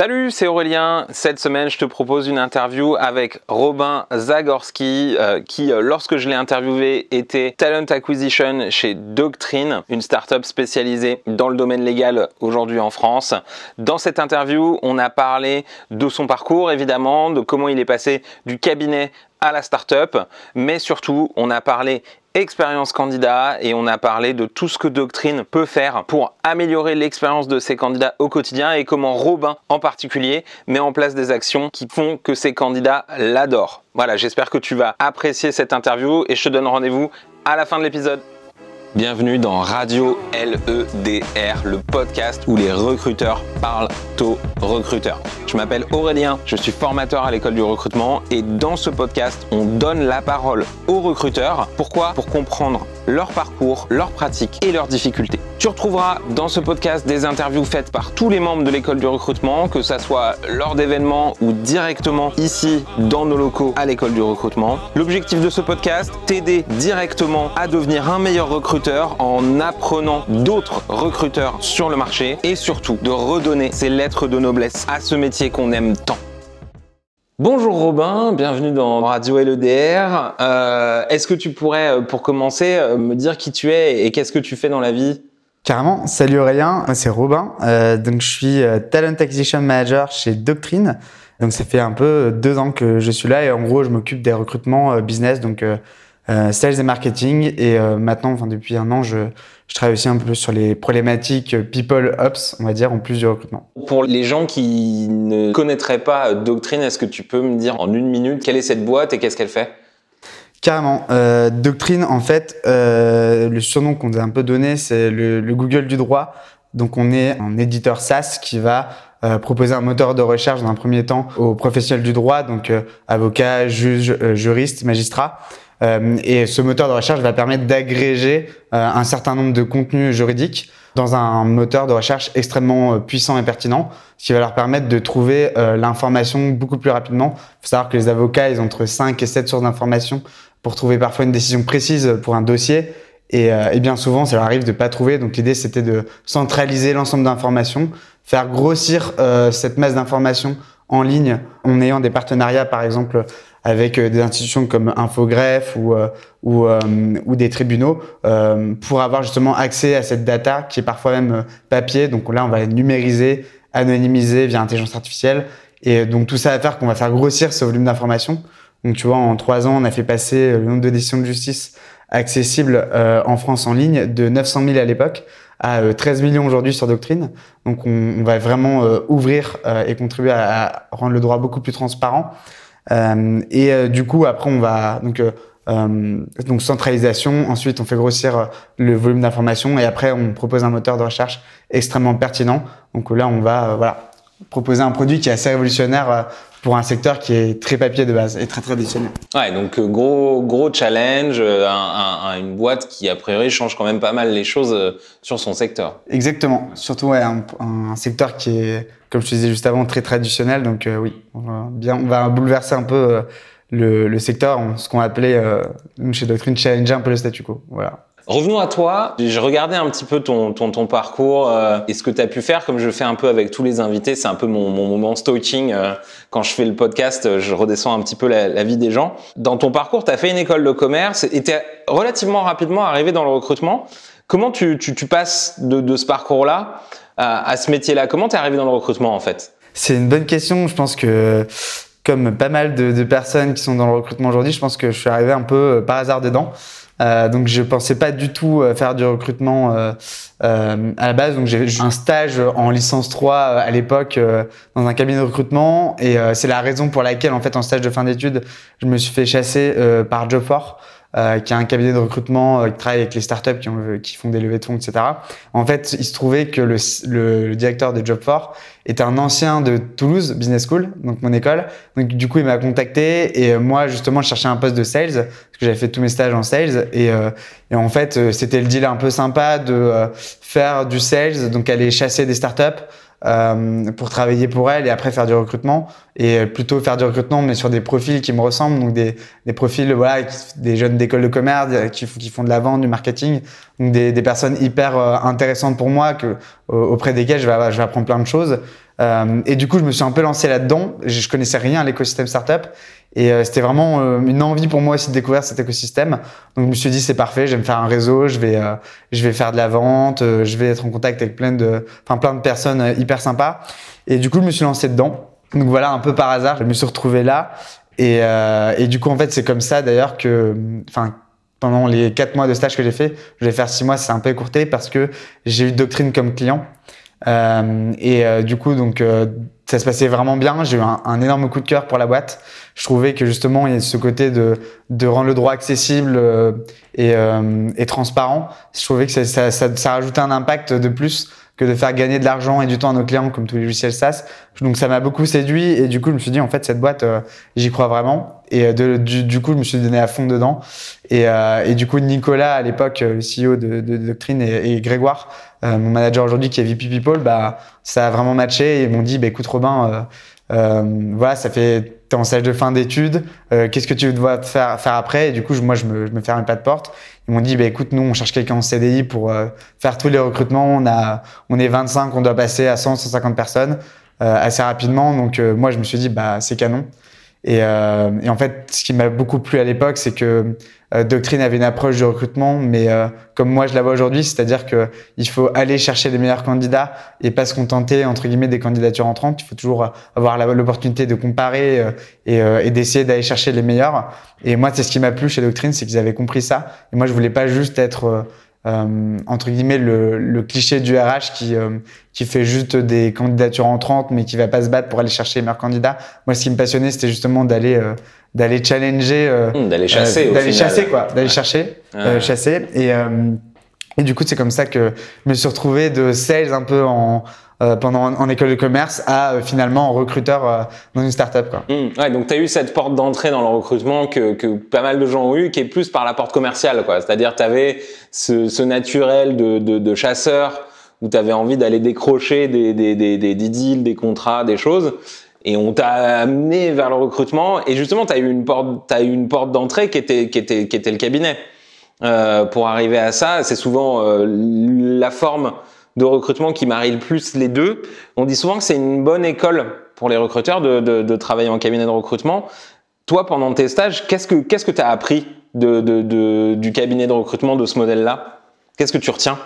Salut, c'est Aurélien. Cette semaine, je te propose une interview avec Robin Zagorski, euh, qui, euh, lorsque je l'ai interviewé, était Talent Acquisition chez Doctrine, une startup spécialisée dans le domaine légal aujourd'hui en France. Dans cette interview, on a parlé de son parcours, évidemment, de comment il est passé du cabinet à la startup, mais surtout, on a parlé expérience candidat et on a parlé de tout ce que Doctrine peut faire pour améliorer l'expérience de ses candidats au quotidien et comment Robin en particulier met en place des actions qui font que ses candidats l'adorent. Voilà, j'espère que tu vas apprécier cette interview et je te donne rendez-vous à la fin de l'épisode. Bienvenue dans Radio LEDR, le podcast où les recruteurs parlent aux recruteurs. Je m'appelle Aurélien, je suis formateur à l'école du recrutement et dans ce podcast, on donne la parole aux recruteurs. Pourquoi? Pour comprendre leur parcours, leurs pratiques et leurs difficultés. Tu retrouveras dans ce podcast des interviews faites par tous les membres de l'école du recrutement, que ça soit lors d'événements ou directement ici dans nos locaux à l'école du recrutement. L'objectif de ce podcast, t'aider directement à devenir un meilleur recruteur en apprenant d'autres recruteurs sur le marché et surtout de redonner ces lettres de noblesse à ce métier qu'on aime tant. Bonjour Robin, bienvenue dans Radio LEDR. Euh, Est-ce que tu pourrais, euh, pour commencer, euh, me dire qui tu es et qu'est-ce que tu fais dans la vie? Carrément. Salut Aurélien, moi c'est Robin. Euh, donc je suis Talent Acquisition Manager chez Doctrine. Donc ça fait un peu deux ans que je suis là et en gros je m'occupe des recrutements business, donc euh, euh, sales et marketing. Et euh, maintenant, enfin depuis un an, je, je travaille aussi un peu sur les problématiques euh, people ops, on va dire, en plus du recrutement. Pour les gens qui ne connaîtraient pas Doctrine, est-ce que tu peux me dire en une minute quelle est cette boîte et qu'est-ce qu'elle fait? Carrément. Euh, Doctrine, en fait, euh, le surnom qu'on nous a un peu donné, c'est le, le Google du droit. Donc on est un éditeur SaaS qui va euh, proposer un moteur de recherche dans un premier temps aux professionnels du droit, donc euh, avocats, juges, euh, juristes, magistrats. Euh, et ce moteur de recherche va permettre d'agréger euh, un certain nombre de contenus juridiques dans un moteur de recherche extrêmement euh, puissant et pertinent, ce qui va leur permettre de trouver l'information beaucoup plus rapidement. Il faut savoir que les avocats, ils ont entre 5 et 7 sources d'informations pour trouver parfois une décision précise pour un dossier. Et, bien souvent, ça leur arrive de pas trouver. Donc l'idée, c'était de centraliser l'ensemble d'informations, faire grossir cette masse d'informations en ligne en ayant des partenariats, par exemple, avec euh, des institutions comme Infogreffe ou euh, ou, euh, ou des tribunaux pour avoir justement accès à cette data qui est parfois même papier. Donc là, on va numériser, anonymiser via intelligence artificielle. Et donc tout ça va faire qu'on va faire grossir ce volume d'informations. Donc tu vois, en trois ans, on a fait passer le nombre de décisions de justice accessibles euh, en France en ligne de 900 000 à l'époque à euh, 13 millions aujourd'hui sur Doctrine. Donc on, va vraiment euh, ouvrir et contribuer à, à rendre le droit beaucoup plus transparent. Euh, et euh, du coup, après, on va donc euh, donc centralisation. Ensuite, on fait grossir le volume d'informations et après, on propose un moteur de recherche extrêmement pertinent. Donc là, on va voilà proposer un produit qui est assez révolutionnaire pour un secteur qui est très papier de base et très traditionnel. Ouais, donc gros gros challenge, un- un- un- une boîte qui a priori change quand même pas mal les choses sur son secteur. Exactement. Surtout ouais, un, un secteur qui est, comme je te disais juste avant, très traditionnel. Donc euh, oui, on va bien, on va bouleverser un peu euh, le, le secteur, ce qu'on appelait euh, chez Doctrine challenger un peu le statu quo. Voilà. Revenons à toi. J'ai regardé un petit peu ton, ton, ton parcours euh, et ce que tu as pu faire, comme je fais un peu avec tous les invités. C'est un peu mon, mon moment stalking. euh, quand je fais le podcast, euh, je redescends un petit peu la, la vie des gens. Dans ton parcours, tu as fait une école de commerce et tu relativement rapidement arrivé dans le recrutement. Comment tu, tu, tu passes de, de ce parcours-là à, à ce métier-là Comment tu es arrivé dans le recrutement en fait? C'est une bonne question. Je pense que, comme pas mal de, de personnes qui sont dans le recrutement aujourd'hui, je pense que je suis arrivé un peu euh, par hasard dedans. Euh, donc je pensais pas du tout euh, faire du recrutement euh, euh, à la base. Donc j'ai eu un stage en licence 3 euh, à l'époque dans un cabinet de recrutement et c'est la raison pour laquelle en fait en stage de fin d'études je me suis fait chasser par Jobfor. Euh, qui est un cabinet de recrutement euh, qui travaille avec les startups qui, ont, qui font des levées de fonds, etc. En fait, il se trouvait que le, le, le directeur de Jobfor était un ancien de Toulouse Business School, donc mon école. Donc du coup, il m'a contacté et euh, moi justement, je cherchais un poste de sales parce que j'avais fait tous mes stages en sales et, euh, et en fait, euh, c'était le deal un peu sympa de euh, faire du sales, donc aller chasser des startups euh, pour travailler pour elles et après faire du recrutement et plutôt faire du recrutement mais sur des profils qui me ressemblent donc des, des profils voilà des jeunes d'école de commerce euh, qui, font- qui font de la vente du marketing donc des, des personnes hyper euh, intéressantes pour moi que au- auprès desquelles je vais, je vais apprendre plein de choses Euh, et du coup, je me suis un peu lancé là-dedans. Je, je connaissais rien à l'écosystème startup. Et euh, c'était vraiment euh, une envie pour moi aussi de découvrir cet écosystème. Donc je me suis dit c'est parfait, je vais me faire un réseau, je vais euh, je vais faire de la vente, je vais être en contact avec plein de enfin plein de personnes hyper sympas. Et du coup je me suis lancé dedans. Donc voilà un peu par hasard, je me suis retrouvé là. Et, et du coup en fait c'est comme ça d'ailleurs que enfin pendant les quatre mois de stage que j'ai fait, je vais faire six mois, c'est un peu écourté parce que j'ai eu Doctrine comme client. Euh, et euh, du coup, donc euh, ça se passait vraiment bien. J'ai eu un, un, énorme coup de cœur pour la boîte. Je trouvais que justement il y a ce côté de, de rendre le droit accessible et, et, transparent. Je trouvais que ça, ça, ça, ça rajoutait un impact de plus que de faire gagner de l'argent et du temps à nos clients comme tous les logiciels SaaS. Donc ça m'a beaucoup séduit et du coup je me suis dit en fait cette boîte euh, j'y crois vraiment et de, du, du, coup je me suis donné à fond dedans et, euh, et du coup Nicolas à l'époque CEO de, de, Doctrine et Grégoire euh, mon manager aujourd'hui qui est VP People bah ça a vraiment matché et ils m'ont dit bah écoute Robin euh, voilà ça fait t'es en stage de fin d'études, euh, qu'est-ce que tu dois faire, faire après? Et du coup, je, moi, je me, je me ferme pas de porte. Ils m'ont dit, bah, écoute, nous, on cherche quelqu'un en CDI pour euh, faire tous les recrutements. On a, on est 25, on doit passer à 100, 150 personnes euh, assez rapidement. Donc, euh, moi, je me suis dit, bah, c'est canon. Et, euh, et, en fait, ce qui m'a beaucoup plu à l'époque, c'est que euh, Doctrine avait une approche de recrutement, mais euh, comme moi je la vois aujourd'hui, c'est-à-dire que il faut aller chercher les meilleurs candidats et pas se contenter entre guillemets des candidatures entrantes. Il faut toujours avoir l'opportunité de comparer euh, et, euh, et d'essayer d'aller chercher les meilleurs. Et moi, c'est ce qui m'a plu chez Doctrine, c'est qu'ils avaient compris ça. Et moi, je voulais pas juste être euh, entre guillemets le, le, cliché du RH qui euh, qui fait juste des candidatures entrantes mais qui va pas se battre pour aller chercher les meilleurs candidats. Moi, ce qui me passionnait, c'était justement d'aller euh, d'aller challenger, euh, mmh, d'aller chasser, d'aller chasser quoi, d'aller ouais. chercher, ouais. chasser. Et et du coup, c'est comme ça que je me suis retrouvé de sales un peu en euh, pendant en, école de commerce à euh, finalement recruteur euh, dans une startup quoi. Mmh, ouais, donc tu as eu cette porte d'entrée dans le recrutement que, que pas mal de gens ont eu qui est plus par la porte commerciale quoi. C'est-à-dire tu avais ce, ce naturel de, de, de chasseur où tu avais envie d'aller décrocher des, des, des, des, deals, des contrats, des choses et on t'a amené vers le recrutement et justement tu as eu une porte as eu une porte d'entrée qui était qui était qui était le cabinet. Euh, pour arriver à ça, c'est souvent euh, la forme de recrutement qui marie le plus les deux. On dit souvent que c'est une bonne école pour les recruteurs de, de, travailler en cabinet de recrutement. Toi, pendant tes stages, qu'est-ce que qu'est-ce que tu as appris de, du cabinet de recrutement de ce modèle-là? Qu'est-ce que tu retiens?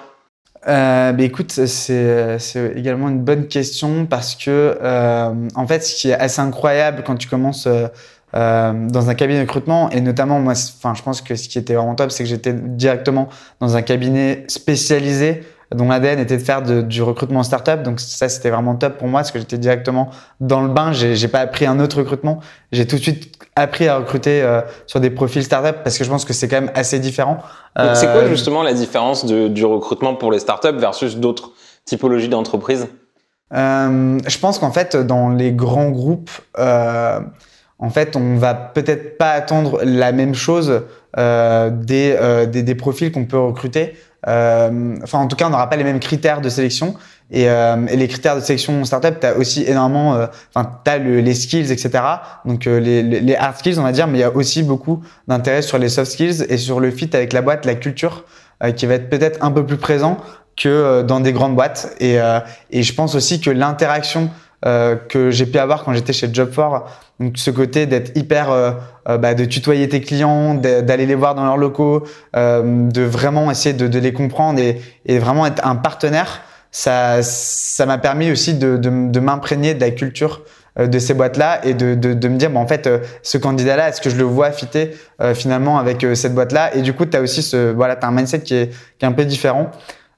Euh, bah écoute, c'est également une bonne question parce que euh, en fait, ce qui est assez incroyable quand tu commences euh, euh, dans un cabinet de recrutement et notamment moi, je pense que ce qui était vraiment top, c'est que j'étais directement dans un cabinet spécialisé dont l'ADN était de faire de, du recrutement startup. Donc ça, c'était vraiment top pour moi parce que j'étais directement dans le bain. J'ai pas appris un autre recrutement. J'ai tout de suite appris à recruter euh, sur des profils startup parce que je pense que c'est quand même assez différent. Euh... C'est quoi justement la différence de, du recrutement pour les startups versus d'autres typologies d'entreprises? Euh, Je pense qu'en fait, dans les grands groupes, euh, en fait, on va peut-être pas attendre la même chose euh, des, euh, des, des profils qu'on peut recruter. Euh, enfin, en tout cas, on n'aura pas les mêmes critères de sélection. Et, euh, et les critères de sélection startup, tu aussi énormément, euh, enfin, tu as le, les skills, etc. Donc, euh, les, les, hard skills, on va dire, mais il y a aussi beaucoup d'intérêt sur les soft skills et sur le fit avec la boîte, la culture, euh, qui va être peut-être un peu plus présent que euh, dans des grandes boîtes. Et, et je pense aussi que l'interaction euh, que j'ai pu avoir quand j'étais chez Job4. Donc ce côté d'être hyper, euh, euh, bah, de tutoyer tes clients, d'aller les voir dans leurs locaux, euh, de vraiment essayer de, de les comprendre et, et, vraiment être un partenaire. Ça, ça m'a permis aussi de, de, de m'imprégner de la culture de ces boîtes-là et de, de, me dire, bon, en fait, ce candidat-là, est-ce que je le vois fitter euh, finalement avec cette boîte-là? Et du coup, tu as aussi ce, voilà, as un mindset qui est, qui est un peu différent.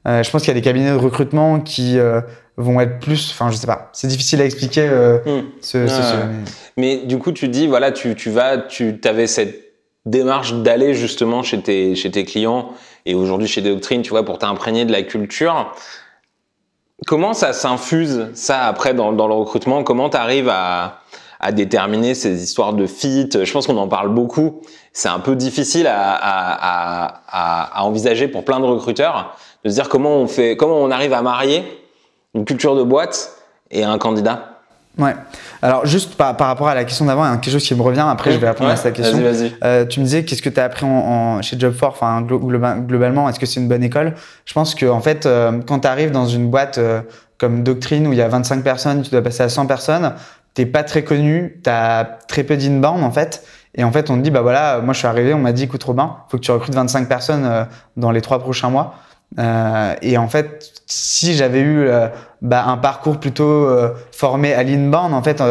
Euh, je pense qu'il y a des cabinets de recrutement qui euh, vont être plus, enfin je sais pas, c'est difficile à expliquer euh, mmh. ce, ce, mais... mais... du coup tu dis voilà tu, tu vas, tu avais cette démarche d'aller justement chez tes, chez tes clients et aujourd'hui chez Doctrine, tu vois, pour t'imprégner de la culture. Comment ça s'infuse ça après dans, dans le recrutement? Comment tu arrives à, à déterminer ces histoires de fit Je pense qu'on en parle beaucoup. C'est un peu difficile à, à, à, à, envisager pour plein de recruteurs de se dire comment on fait, comment on arrive à marier une culture de boîte et un candidat. Ouais. Alors juste par, par rapport à la question d'avant, il y a quelque chose qui me revient. Après, je vais répondre ouais, à cette question. Vas -y, vas -y. Euh, tu me disais qu'est-ce que tu as appris en, en, chez Job4, enfin globalement, est-ce que c'est une bonne école? Je pense que en fait, euh, quand tu arrives dans une boîte euh, comme Doctrine où il y a 25 personnes, tu dois passer à 100 personnes, t'es pas très connu, tu as très peu d'inbound en fait. Et en fait, on te dit, bah voilà, moi je suis arrivé, on m'a dit, écoute Robin, faut que tu recrutes 25 personnes euh, dans les trois prochains mois. Euh, et en fait, si j'avais eu euh, bah, un parcours plutôt euh, formé à l'inbound, en fait,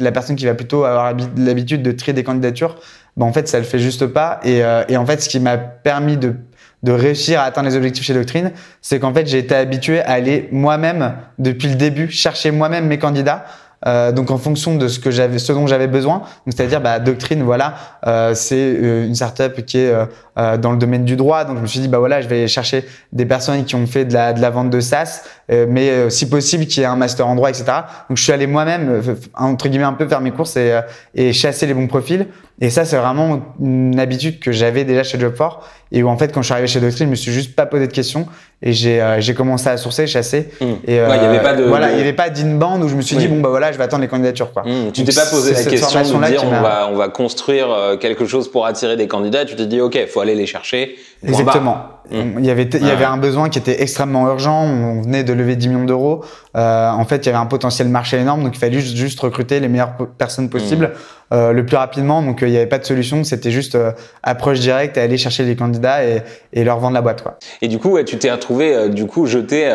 la personne qui va plutôt avoir l'habitude de trier des candidatures, bah, en fait, ça le fait juste pas. Et, et en fait, ce qui m'a permis de de réussir à atteindre les objectifs chez Doctrine, c'est qu'en fait j'ai été habitué à aller moi-même depuis le début chercher moi-même mes candidats euh, donc en fonction de ce que j'avais, ce dont j'avais besoin. c'est-à-dire bah, Doctrine, voilà, euh, c'est euh, une startup qui est euh, euh, dans le domaine du droit. Donc je me suis dit bah voilà, je vais chercher des personnes qui ont fait de la, de la vente de SaaS, mais si possible qui aient un master en droit, etc. Donc je suis allé moi-même entre guillemets un peu faire mes courses et, et chasser les bons profils. Et ça c'est vraiment une habitude que j'avais déjà chez Job4 et où en fait quand je suis arrivé chez Doctrine, je me suis juste pas posé de questions et j'ai j'ai commencé à sourcer, chasser. Mmh. Et il y avait pas de voilà, il y avait pas d'inbound où je me suis dit bon bah voilà, je vais attendre les candidatures quoi. Mmh. Tu t'es pas posé la question de dire on va on va construire quelque chose pour attirer des candidats. Tu te dis ok, faut aller les chercher. Exactement. Mm. Il y avait il y avait un besoin qui était extrêmement urgent. On venait de lever 10 millions d'euros. Euh, en fait, il y avait un potentiel marché énorme, donc il fallait juste, juste recruter les meilleures personnes possibles mm. euh, le plus rapidement. Donc euh, il n'y avait pas de solution. C'était juste euh, approche directe, aller chercher les candidats et, et leur vendre la boîte. Quoi. Et du coup, ouais, tu t'es retrouvé euh, du coup jeté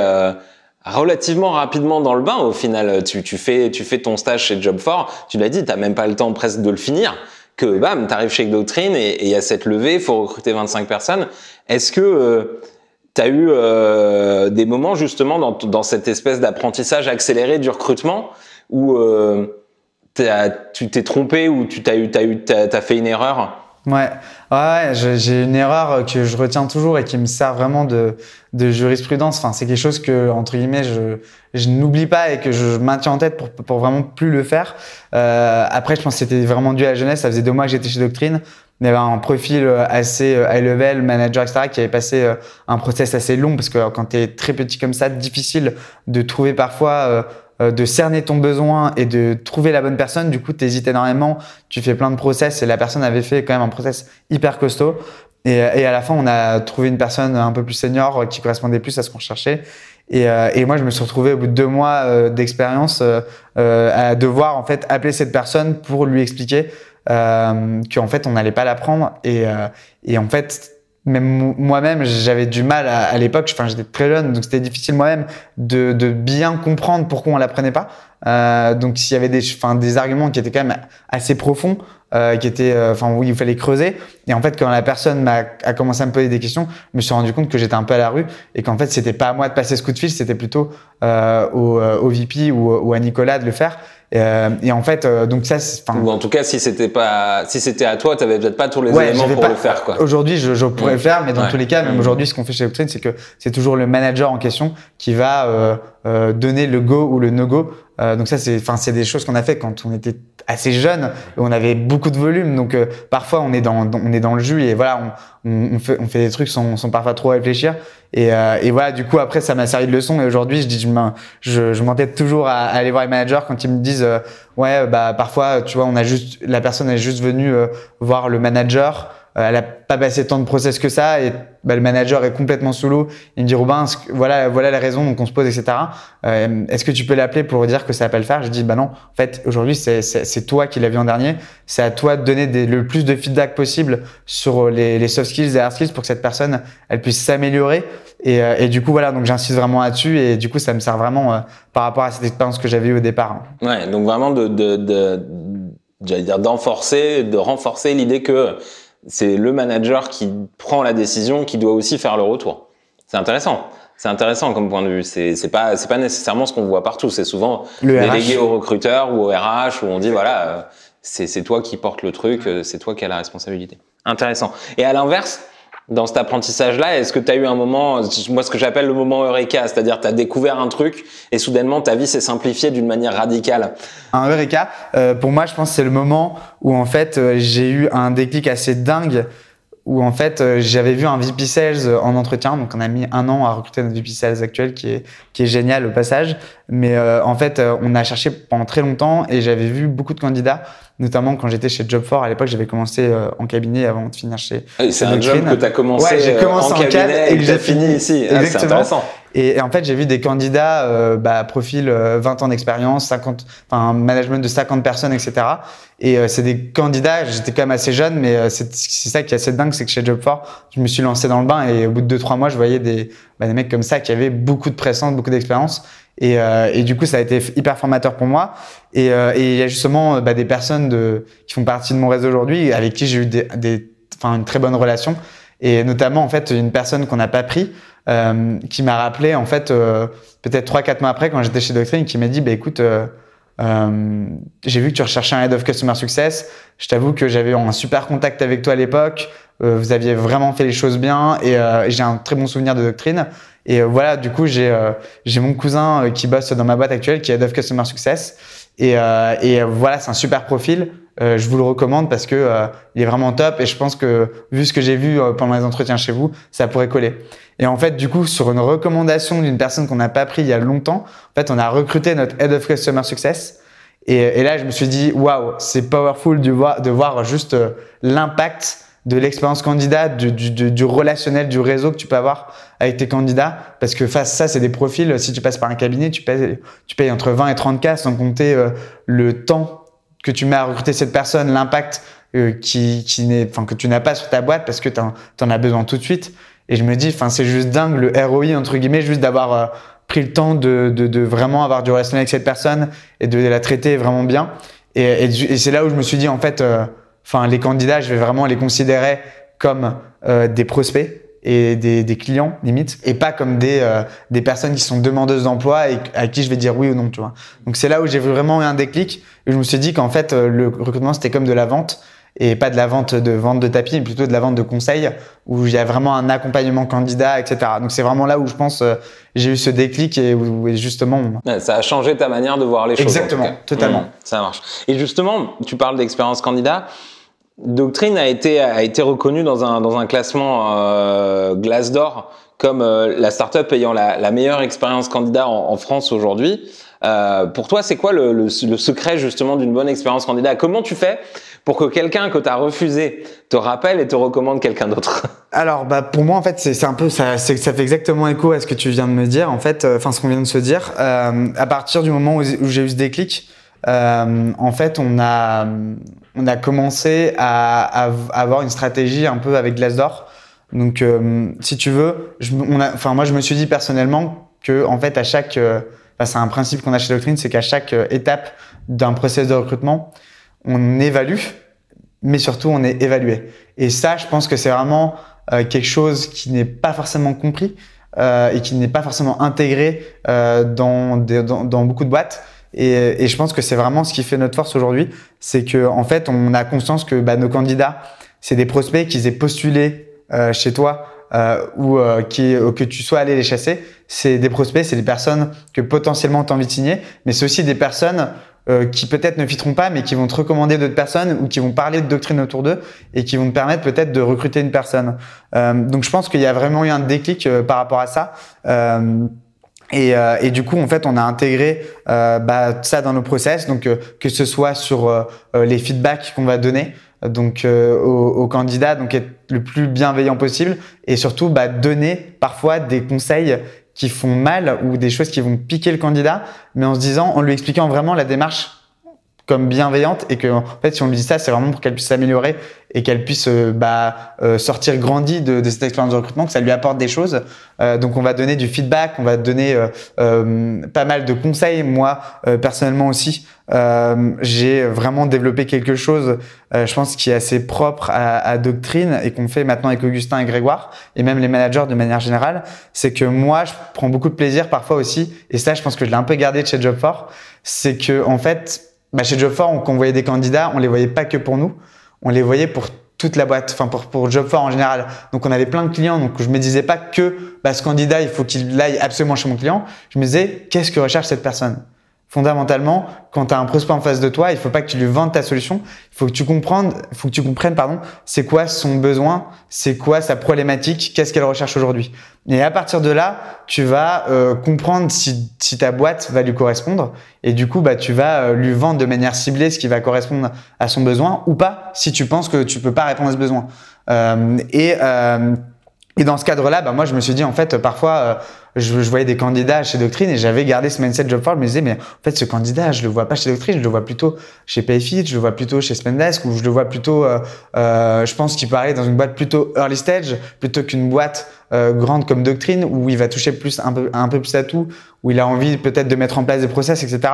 relativement rapidement dans le bain. Au final, tu, tu fais tu fais ton stage chez Job4. Tu l'as dit, t'as même pas le temps presque de le finir que bam, t'arrives chez Doctrine et il y a cette levée, il faut recruter 25 personnes. Est-ce que euh, tu as eu euh, des moments justement dans, cette espèce d'apprentissage accéléré du recrutement où euh, tu t'es trompé ou tu t'as eu, t'as eu, fait une erreur? Ouais, ouais, j'ai une erreur que je retiens toujours et qui me sert vraiment de, de jurisprudence. Enfin, c'est quelque chose que entre guillemets je, je n'oublie pas et que je maintiens en tête pour, pour vraiment plus le faire. Euh, après, je pense que c'était vraiment dû à la jeunesse. Ça faisait deux mois que j'étais chez Doctrine. Y avait un profil assez euh, high level, manager, etc., qui avait passé euh, un process assez long parce que quand tu es très petit comme ça, difficile de trouver parfois euh, euh, de cerner ton besoin et de trouver la bonne personne. Du coup, tu hésites énormément, tu fais plein de process et la personne avait fait quand même un process hyper costaud. Et, à la fin, on a trouvé une personne un peu plus senior qui correspondait plus à ce qu'on cherchait. Et, euh, et, moi, je me suis retrouvé au bout de deux mois euh, d'expérience euh, à devoir en fait appeler cette personne pour lui expliquer qu'en fait, on n'allait pas la prendre. Et, et en fait, même moi-même, j'avais du mal à, à l'époque. Enfin, j'étais très jeune, donc c'était difficile moi-même de, de, bien comprendre pourquoi on la prenait pas. Euh, donc, s'il y avait des, enfin, des arguments qui étaient quand même assez profonds, euh, qui étaient, euh, enfin, où il fallait creuser. Et en fait, quand la personne m'a a commencé à me poser des questions, je me suis rendu compte que j'étais un peu à la rue et qu'en fait, c'était pas à moi de passer ce coup de fil, c'était plutôt euh, au, euh, au, VP ou, ou, à Nicolas de le faire. Euh, et en fait, euh, donc ça, ou en tout cas, si c'était pas, si c'était à toi, tu avais peut-être pas tous les éléments pour le faire, quoi. Aujourd'hui, je, je, pourrais le faire, mais dans tous les cas, même mmh. aujourd'hui, ce qu'on fait chez Doctrine, c'est que c'est toujours le manager en question qui va euh, euh donner le go ou le no go. Donc ça, c'est, enfin, c'est des choses qu'on a fait quand on était assez jeune, on avait beaucoup de volume, donc parfois on est dans, on est dans le jus et voilà, on, on, fait, on fait des trucs sans, sans parfois trop réfléchir. Et, euh, et, voilà, du coup, après, ça m'a servi de leçon. Et aujourd'hui, je dis, je, m'entête toujours à, aller voir les managers quand ils me disent, euh, ouais, bah parfois, tu vois, on a juste, la personne est juste venue euh, voir le manager euh, elle a pas passé tant de process que ça et bah, le manager est complètement sous l'eau. Il me dit Robin, voilà, voilà la raison, donc on se pose, etc. Euh, Est-ce que tu peux l'appeler pour dire que ça va pas le faire? Je dis bah non. En fait, aujourd'hui, c'est toi qui l'as vu en dernier. C'est à toi de donner des, le plus de feedback possible sur les, les, soft skills et hard skills pour que cette personne elle puisse s'améliorer. Et, euh, et, du coup voilà, donc j'insiste vraiment là-dessus et du coup ça me sert vraiment euh, par rapport à cette expérience que j'avais eue au départ. Ouais, donc vraiment de, de, de j'allais dire d'enforcer, de renforcer l'idée que c'est le manager qui prend la décision qui doit aussi faire le retour. C'est intéressant. C'est intéressant comme point de vue. C'est c'est pas c'est pas nécessairement ce qu'on voit partout. C'est souvent le délégué au recruteur ou au RH où on dit voilà euh, c'est c'est toi qui porte le truc, euh, c'est toi qui as la responsabilité. Intéressant. Et à l'inverse, dans cet apprentissage-là Est-ce que tu as eu un moment, moi ce que j'appelle le moment Eureka, c'est-à-dire tu as découvert un truc et soudainement ta vie s'est simplifiée d'une manière radicale? Un Eureka, euh, pour moi je pense c'est le moment où en fait euh, j'ai eu un déclic assez dingue où en fait euh, j'avais vu un VP Sales en entretien, donc on a mis un an à recruter notre VP Sales actuel qui est qui est génial au passage, mais en fait on a cherché pendant très longtemps et j'avais vu beaucoup de candidats notamment quand j'étais chez Job4 à l'époque j'avais commencé euh, en cabinet avant de finir chez c'est un job que tu as commencé, ouais, j'ai commencé en, cabinet et que j'ai fini ici. Ah, exactement Et, en fait, j'ai vu des candidats, euh, bah, profil 20 ans d'expérience, 50, enfin, management de 50 personnes, etc. Et c'est des candidats, j'étais quand même assez jeune, mais c'est ça qui est assez dingue, c'est que chez Job4, je me suis lancé dans le bain et au bout de 2-3 mois, je voyais des, bah, des mecs comme ça qui avaient beaucoup de présence, beaucoup d'expérience. Et, euh, et, du coup, ça a été hyper formateur pour moi. Et, euh, et il y a justement bah, des personnes de, qui font partie de mon réseau aujourd'hui avec qui j'ai eu des, des, une très bonne relation. Et notamment, en fait, une personne qu'on n'a pas pris, euh, qui m'a rappelé, en fait, euh, peut-être trois, quatre mois après, quand j'étais chez Doctrine, qui m'a dit, bah, écoute, euh, j'ai vu que tu recherchais un Head of Customer Success. Je t'avoue que j'avais un super contact avec toi à l'époque. vous aviez vraiment fait les choses bien et j'ai un très bon souvenir de Doctrine. Et euh, voilà, du coup, j'ai euh, j'ai mon cousin euh, qui bosse dans ma boîte actuelle, qui est Head of Customer Success. Et, et voilà, c'est un super profil. Je vous le recommande parce que il est vraiment top. Et je pense que vu ce que j'ai vu pendant les entretiens chez vous, ça pourrait coller. Et en fait, du coup, sur une recommandation d'une personne qu'on n'a pas pris il y a longtemps, en fait, on a recruté notre Head of Customer Success. Et, là, je me suis dit, waouh, c'est powerful de voir, de voir juste l'impact de l'expérience candidat, du, relationnel, du réseau que tu peux avoir avec tes candidats. Parce que face à ça, c'est des profils, si tu passes par un cabinet, tu payes, tu payes entre 20 et 30 cas sans compter euh, le temps que tu mets à recruter cette personne, l'impact euh, qui, qui n'est, enfin, que tu n'as pas sur ta boîte parce que tu en, as besoin tout de suite. Et je me dis, enfin, c'est juste dingue le ROI, entre guillemets, juste d'avoir euh, pris le temps de, de, de, vraiment avoir du relationnel avec cette personne et de la traiter vraiment bien. Et, et, et c'est là où je me suis dit, en fait, enfin les candidats, je vais vraiment les considérer comme euh, des prospects et des, des, clients limite et pas comme des euh, des personnes qui sont demandeuses d'emploi et à qui je vais dire oui ou non tu vois. Donc c'est là où j'ai vraiment eu un déclic et je me suis dit qu'en fait euh, le recrutement c'était comme de la vente et pas de la vente de vente de tapis mais plutôt de la vente de conseils où il y a vraiment un accompagnement candidat etc donc c'est vraiment là où je pense j'ai eu ce déclic et où, justement ça a changé ta manière de voir les choses exactement totalement. Mmh, ça marche. Et justement tu parles d'expérience candidat Doctrine a été a été reconnue dans un dans un classement euh, Glassdoor comme euh, la startup ayant la, la meilleure expérience candidat en, en France aujourd'hui. Euh, pour toi, c'est quoi le, le, le, secret justement d'une bonne expérience candidat? Comment tu fais pour que quelqu'un que tu as refusé te rappelle et te recommande quelqu'un d'autre? Alors, bah pour moi en fait, c'est un peu ça, ça fait exactement écho à ce que tu viens de me dire. En fait, euh, enfin ce qu'on vient de se dire. Euh, à partir du moment où, où j'ai eu ce déclic, euh, en fait, on a on a commencé à, à, avoir une stratégie un peu avec Glassdoor. Donc, euh, si tu veux, je, on a, enfin moi je me suis dit personnellement que en fait à chaque, euh, c'est un principe qu'on a chez Doctrine, c'est qu'à chaque euh, étape d'un process de recrutement, on évalue, mais surtout on est évalué. Et ça, je pense que c'est vraiment quelque chose qui n'est pas forcément compris et qui n'est pas forcément intégré dans, dans, dans beaucoup de boîtes. Et, et je pense que c'est vraiment ce qui fait notre force aujourd'hui, c'est que en fait, on a conscience que bah, nos candidats, c'est des prospects qu'ils aient postulé euh, chez toi euh, ou euh, qui, que tu sois allé les chasser. C'est des prospects, c'est des personnes que potentiellement tu as envie de signer, mais c'est aussi des personnes euh, qui peut-être ne fiteront pas, mais qui vont te recommander d'autres personnes ou qui vont parler de doctrine autour d'eux et qui vont te permettre peut-être de recruter une personne. Euh, donc je pense qu'il y a vraiment eu un déclic par rapport à ça. Et, euh, et, du coup, en fait, on a intégré euh, bah, ça dans nos process, donc euh, que ce soit sur euh, les feedbacks qu'on va donner, donc aux, aux, candidats, donc être le plus bienveillant possible, et surtout bah, donner parfois des conseils qui font mal ou des choses qui vont piquer le candidat, mais en se disant, en lui expliquant vraiment la démarche comme bienveillante et que en fait si on lui dit ça c'est vraiment pour qu'elle puisse s'améliorer et qu'elle puisse euh, bah, euh, sortir grandie de, de, cette expérience de recrutement que ça lui apporte des choses. Euh, donc on va donner du feedback on va donner pas mal de conseils. Moi personnellement aussi j'ai vraiment développé quelque chose je pense qui est assez propre à, à Doctrine et qu'on fait maintenant avec Augustin et Grégoire et même les managers de manière générale. C'est que moi je prends beaucoup de plaisir parfois aussi et ça je pense que je l'ai un peu gardé de chez Job4 c'est que en fait bah chez Job4, on, quand on voyait des candidats, on les voyait pas que pour nous, on les voyait pour toute la boîte, enfin pour, pour Job4 en général. Donc on avait plein de clients, donc je me disais pas que bah, ce candidat, il faut qu'il aille absolument chez mon client. Je me disais, qu'est-ce que recherche cette personne? Fondamentalement, quand tu as un prospect en face de toi, il faut pas que tu lui vendes ta solution. Il faut que tu comprennes, faut que tu comprennes, pardon, c'est quoi son besoin, c'est quoi sa problématique, qu'est-ce qu'elle recherche aujourd'hui. Et à partir de là, tu vas euh, comprendre si, si, ta boîte va lui correspondre. Et du coup, bah, tu vas euh, lui vendre de manière ciblée ce qui va correspondre à son besoin ou pas, si tu penses que tu peux pas répondre à ce besoin. Euh, et, euh, et dans ce cadre-là, bah, moi, je me suis dit, en fait, parfois je, je voyais des candidats chez Doctrine et j'avais gardé ce mindset job for. Je me disais, mais en fait, ce candidat, je le vois pas chez Doctrine, je le vois plutôt chez Payfit, je le vois plutôt chez Spendesk ou je le vois plutôt, euh, euh, je pense qu'il aller dans une boîte plutôt early stage plutôt qu'une boîte euh, grande comme Doctrine où il va toucher plus un peu, un peu plus à tout, où il a envie peut-être de mettre en place des process, etc.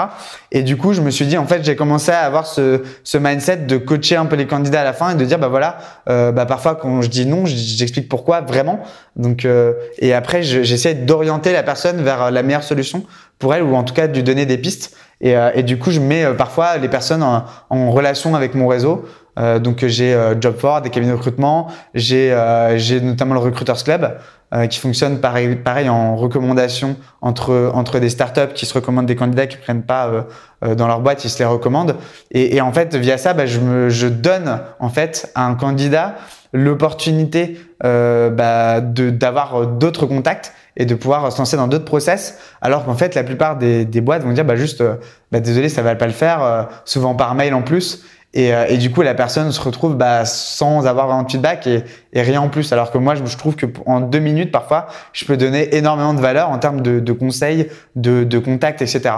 Et du coup, je me suis dit, en fait, j'ai commencé à avoir ce, ce mindset de coacher un peu les candidats à la fin et de dire, bah voilà, euh, bah parfois quand je dis non, j'explique pourquoi vraiment. Donc, euh, et après, j'essaie d'orienter la personne vers la meilleure solution pour elle ou en tout cas de lui donner des pistes. Et, euh, du coup, je mets euh, parfois les personnes en relation avec mon réseau. Euh, donc j'ai euh, Job4, des cabinets de recrutement, j'ai euh, notamment le Recruiters Club euh, qui fonctionne pareil, pareil en recommandation entre entre des startups qui se recommandent des candidats qui prennent pas dans leur boîte, ils se les recommandent. Et, et en fait via ça, bah, je me je donne en fait à un candidat l'opportunité bah, d'avoir d'autres contacts et de pouvoir se lancer dans d'autres process, alors qu'en fait la plupart des, des boîtes vont dire bah juste bah, désolé ça va pas le faire, souvent par mail en plus. Et, euh, et, du coup, la personne se retrouve bah, sans avoir un feedback et, rien en plus. Alors que moi, je, trouve que en deux minutes, parfois, je peux donner énormément de valeur en termes de, de conseils, de, de contacts, etc.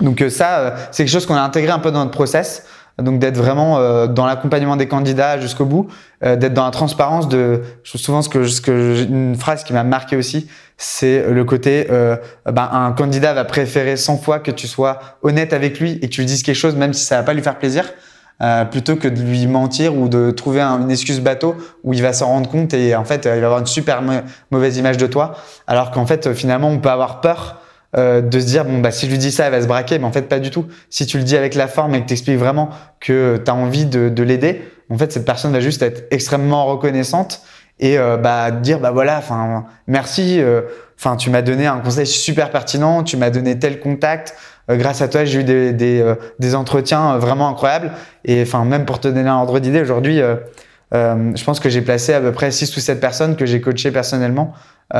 Donc euh, ça, euh, c'est quelque chose qu'on a intégré un peu dans notre process. Donc d'être vraiment dans l'accompagnement des candidats jusqu'au bout, d'être dans la transparence. De souvent ce que, ce que une phrase qui m'a marqué aussi, c'est le côté euh, ben, un candidat va préférer 100 fois que tu sois honnête avec lui et que tu lui dises quelque chose même si ça va pas lui faire plaisir euh, plutôt que de lui mentir ou de trouver une excuse bateau où il va s'en rendre compte et en fait il va avoir une super mauvaise image de toi. Alors qu'en fait finalement on peut avoir peur euh, de se dire bon bah si je lui dis ça elle va se braquer. Mais en fait pas du tout. Si tu le dis avec la forme et que tu expliques vraiment que tu as envie de, de l'aider en fait cette personne va juste être extrêmement reconnaissante et euh, bah dire bah voilà enfin merci euh, enfin tu m'as donné un conseil super pertinent tu m'as donné tel contact euh, grâce à toi, j'ai eu des, des, euh, des, entretiens euh, vraiment incroyables. Et enfin, même pour te donner un ordre d'idée, aujourd'hui, je pense que j'ai placé à peu près 6 ou 7 personnes que j'ai coachées personnellement en,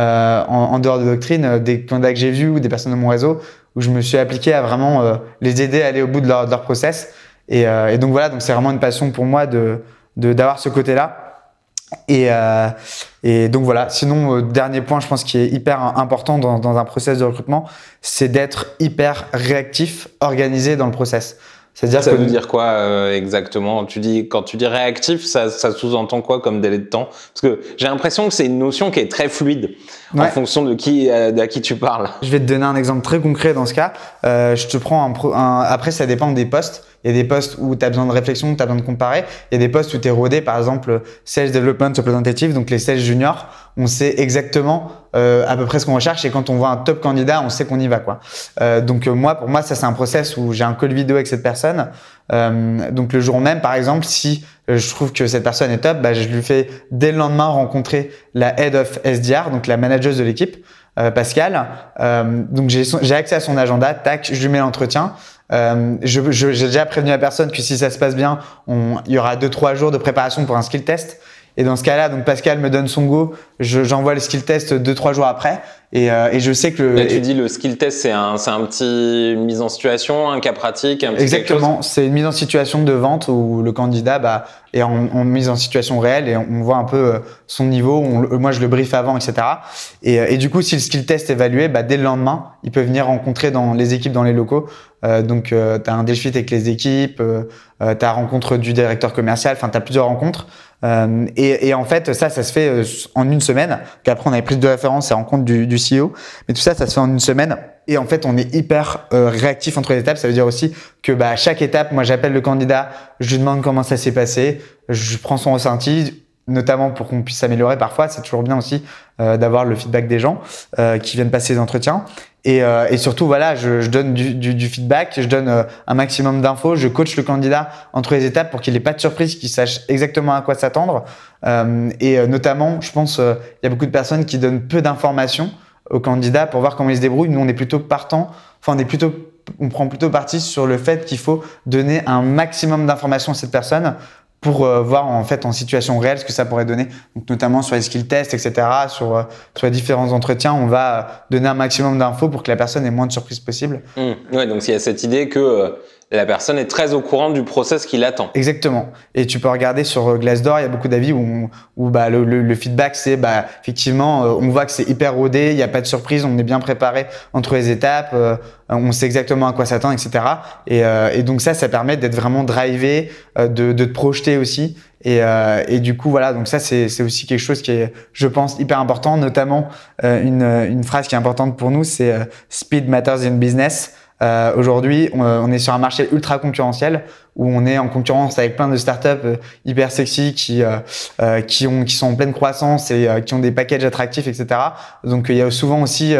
en, dehors de doctrine, des candidats que j'ai vus ou des personnes de mon réseau, où je me suis appliqué à vraiment les aider à aller au bout de leur, de leur process. Et, et donc voilà, donc c'est vraiment une passion pour moi de d'avoir ce côté-là. Et, euh, et donc voilà. Sinon, euh, dernier point, je pense qui est hyper important dans, dans un process de recrutement, c'est d'être hyper réactif, organisé dans le process. C'est-à-dire ça veut dire quoi euh, exactement? Tu dis quand tu dis réactif, ça, ça sous-entend quoi comme délai de temps? Parce que j'ai l'impression que c'est une notion qui est très fluide en fonction de qui euh, à qui tu parles. Je vais te donner un exemple très concret dans ce cas. Euh, je te prends un, un, après ça dépend des postes. Il y a des postes où tu as besoin de réflexion, tu as besoin de comparer. Il y a des postes où tu es rodé, par exemple, Sales Development Representative, donc les sales juniors. On sait exactement euh, à peu près ce qu'on recherche et quand on voit un top candidat, on sait qu'on y va. quoi. Euh, donc euh, moi, pour moi, ça c'est un process où j'ai un call vidéo avec cette personne. Euh, donc le jour même, par exemple, si je trouve que cette personne est top, bah, je lui fais dès le lendemain rencontrer la head of SDR, donc la manageuse de l'équipe. Euh, Pascal. Euh, donc j'ai accès à son agenda, tac, je lui mets l'entretien. Euh, j'ai déjà prévenu la personne que si ça se passe bien, on, il y aura deux trois jours de préparation pour un skill test. Et dans ce cas-là, donc Pascal me donne son go, j'envoie le skill test deux trois jours après, et, euh, et je sais que. Là, tu dis le skill test, c'est un, c'est un petit une mise en situation, un cas pratique, un petit exactement. C'est une mise en situation de vente où le candidat bah, est en, en mise en situation réelle et on voit un peu euh, son niveau. On, moi, je le brief avant, etc. Et, euh, et du coup, si le skill test est évalué, bah, dès le lendemain, il peut venir rencontrer dans les équipes, dans les locaux. Euh, donc, euh, tu as un défi avec les équipes, euh, tu as rencontre du directeur commercial, enfin, tu as plusieurs rencontres. Euh, et, et, en fait, ça, ça se fait euh, en une semaine. Qu'après, on avait prise de référence et rencontre du, du CEO. Mais tout ça, ça se fait en une semaine. Et en fait, on est hyper euh, réactif entre les étapes. Ça veut dire aussi que bah, à chaque étape, moi, j'appelle le candidat, je lui demande comment ça s'est passé, je prends son ressenti, notamment pour qu'on puisse s'améliorer parfois. C'est toujours bien aussi euh, d'avoir le feedback des gens euh, qui viennent passer les entretiens. Et, surtout, voilà, je, donne du, feedback, je donne un maximum d'infos, je coach le candidat entre les étapes pour qu'il n'ait pas de surprise, qu'il sache exactement à quoi s'attendre. Et notamment, je pense, il y a beaucoup de personnes qui donnent peu d'informations au candidat pour voir comment il se débrouille. Nous, on est plutôt partant, enfin, on est plutôt on prend plutôt parti sur le fait qu'il faut donner un maximum d'informations à cette personne pour euh, voir en fait en situation réelle ce que ça pourrait donner. Donc notamment sur les skill tests, etc. Sur euh, sur les différents entretiens, on va donner un maximum d'infos pour que la personne ait moins de surprises possible. Mmh. Ouais, donc il y a cette idée que la personne est très au courant du process qui l'attend. Exactement. Et tu peux regarder sur euh, Glassdoor, il y a beaucoup d'avis où, où bah, le, le, feedback, c'est bah, effectivement, euh, on voit que c'est hyper rodé, il n'y a pas de surprise, on est bien préparé entre les étapes, euh, on sait exactement à quoi s'attendre, etc. Et, et, donc ça, ça permet d'être vraiment drivé, de, de te projeter aussi. Et, et, du coup, voilà, donc ça, c'est aussi quelque chose qui est, je pense, hyper important, notamment une, une phrase qui est importante pour nous, c'est Speed matters in business. Euh, Aujourd'hui, on, on, est sur un marché ultra concurrentiel où on est en concurrence avec plein de startups euh, hyper sexy qui euh, euh, qui ont qui sont en pleine croissance et qui ont des packages attractifs, etc. Donc il y a souvent aussi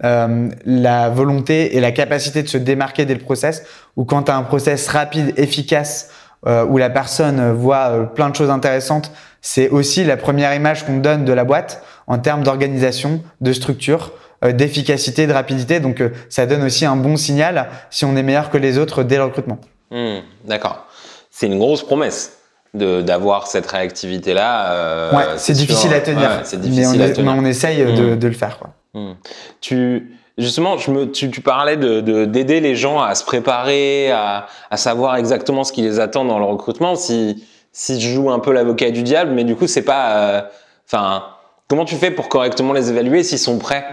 la volonté et la capacité de se démarquer dès le process. Ou quand tu as un process rapide, efficace, où la personne voit plein de choses intéressantes, c'est aussi la première image qu'on donne de la boîte en termes d'organisation, de structure. Euh, d'efficacité, de rapidité. Donc euh, ça donne aussi un bon signal si on est meilleur que les autres dès le recrutement. Hmm, d'accord. C'est une grosse promesse d'avoir cette réactivité là. Euh, ouais, c'est difficile à tenir. c'est difficile mais on, à tenir. on essaye de, hmm. de, le faire. Quoi. Hmm. Tu justement, je me, tu, tu parlais de d'aider les gens à se préparer, à, à, savoir exactement ce qui les attend dans le recrutement. Si si je joue un peu l'avocat du diable, mais du coup c'est pas, enfin. Comment tu fais pour correctement les évaluer s'ils sont prêts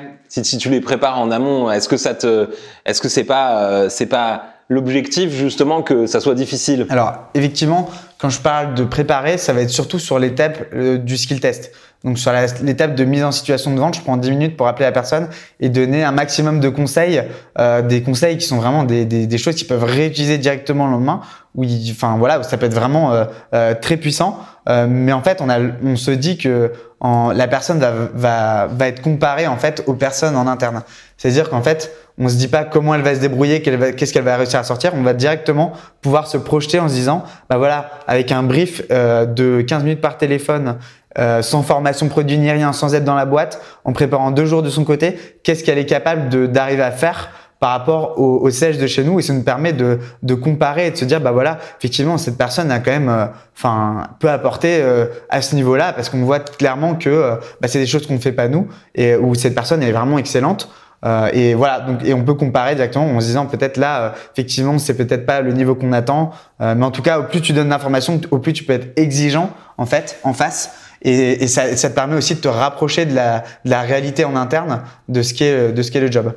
si, tu les prépares en amont, est-ce que ça te, est-ce que c'est pas, euh, c'est pas l'objectif justement que ça soit difficile? Alors effectivement, quand je parle de préparer, ça va être surtout sur l'étape euh, du skill test. Donc sur l'étape de mise en situation de vente, je prends 10 minutes pour appeler la personne et donner un maximum de conseils, euh, des conseils qui sont vraiment des, des, des choses qu'ils peuvent réutiliser directement le lendemain. Où enfin voilà, ça peut être vraiment euh, euh très puissant. Euh, mais en fait, on a, on se dit que en, la personne va, va, va être comparée en fait aux personnes en interne. C'est-à-dire qu'en fait, on se dit pas comment elle va se débrouiller, qu'est-ce qu'elle va réussir à sortir. On va directement pouvoir se projeter en se disant, bah voilà, avec un brief euh, de 15 minutes par téléphone euh, sans formation produit ni rien, sans être dans la boîte, en préparant deux jours de son côté, qu'est-ce qu'elle est capable d'arriver à faire par rapport au, au de chez nous. Et ça nous permet de, de comparer et de se dire bah voilà effectivement cette personne a quand même euh, enfin peut apporter euh, à ce niveau-là parce qu'on voit clairement que bah, c'est des choses qu'on ne fait pas nous et où cette personne est vraiment excellente. Euh, et voilà, donc et on peut comparer directement en se disant peut-être là, effectivement, c'est peut-être pas le niveau qu'on attend, mais en tout cas, au plus tu donnes d'informations, au plus tu peux être exigeant en fait en face. Et, et ça, ça, permet aussi de te rapprocher de la, de la réalité en interne de ce qui est, de ce qui est le job.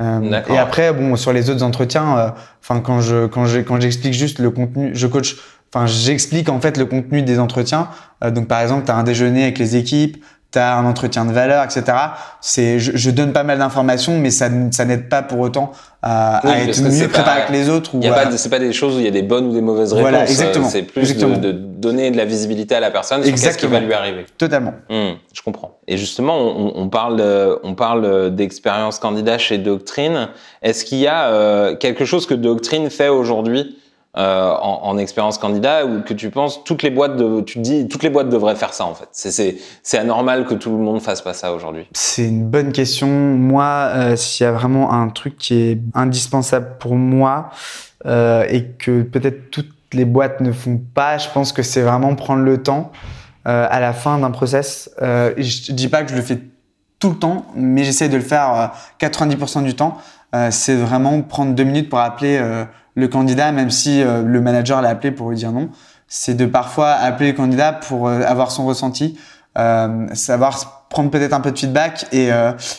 Euh, et après, bon, sur les autres entretiens, euh, enfin quand je quand je quand j'explique juste le contenu, je coach, enfin j'explique en fait le contenu des entretiens. Euh, donc par exemple, tu as un déjeuner avec les équipes, tu as un entretien de valeur, etc. C'est, je, je, donne pas mal d'informations, mais ça, ça n'aide pas pour autant à, à être mieux préparé que les autres. Ou y a pas, c'est pas des choses où il y a des bonnes ou des mauvaises réponses. Voilà, exactement. C'est plus exactement. De, de, donner de la visibilité à la personne sur qu'est-ce qui va lui arriver. Totalement. Hum, je comprends. Et justement, on, on parle, on parle d'expérience candidat chez Doctrine. Est-ce qu'il y a euh, quelque chose que Doctrine fait aujourd'hui euh, en, en, expérience candidat ou que tu penses toutes les boîtes de, tu te dis toutes les boîtes devraient faire ça en fait. C'est anormal que tout le monde fasse pas ça aujourd'hui. C'est une bonne question. Moi, euh, s'il y a vraiment un truc qui est indispensable pour moi euh, et que peut-être toutes les boîtes ne font pas, je pense que c'est vraiment prendre le temps euh, à la fin d'un process. Euh, je dis pas que je le fais tout le temps, mais j'essaie de le faire 90% euh, du temps. c'est vraiment prendre deux minutes pour appeler le candidat, même si euh, le manager l'a appelé pour lui dire non. C'est de parfois appeler le candidat pour euh, avoir son ressenti, euh, savoir prendre peut-être un peu de feedback et,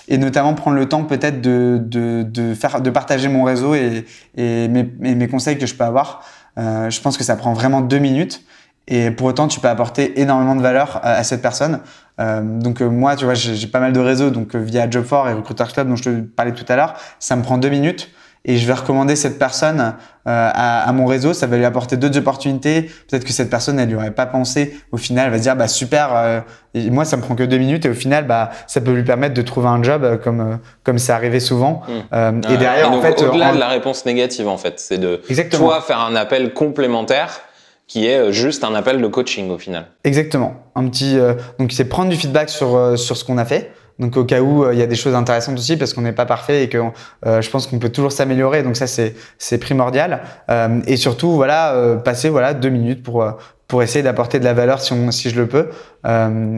et notamment prendre le temps peut-être de, de, de, faire de partager mon réseau et, et, mes, mes conseils que je peux avoir. je pense que ça prend vraiment deux minutes et pour autant tu peux apporter énormément de valeur à, cette personne. donc moi tu vois j'ai pas mal de réseaux donc via Job4 et Recruiter Club dont je te parlais tout à l'heure, ça me prend deux minutes et je vais recommander cette personne euh, à, à, mon réseau, ça va lui apporter d'autres opportunités. Peut-être que cette personne, elle lui aurait pas pensé. Au final, elle va dire bah super. Euh, et moi, ça me prend que deux minutes et au final, bah ça peut lui permettre de trouver un job euh, comme comme c'est arrivé souvent. Mmh. et derrière, en fait, au-delà de la réponse négative, en fait, c'est de Exactement. toi faire un appel complémentaire qui est juste un appel de coaching au final. Exactement. Un petit donc c'est prendre du feedback sur sur ce qu'on a fait. Donc au cas où euh, il y a des choses intéressantes aussi parce qu'on n'est pas parfait et que euh, je pense qu'on peut toujours s'améliorer. Donc ça c'est c'est primordial. Euh, et surtout voilà passer voilà deux minutes pour pour essayer d'apporter de la valeur si on si je le peux.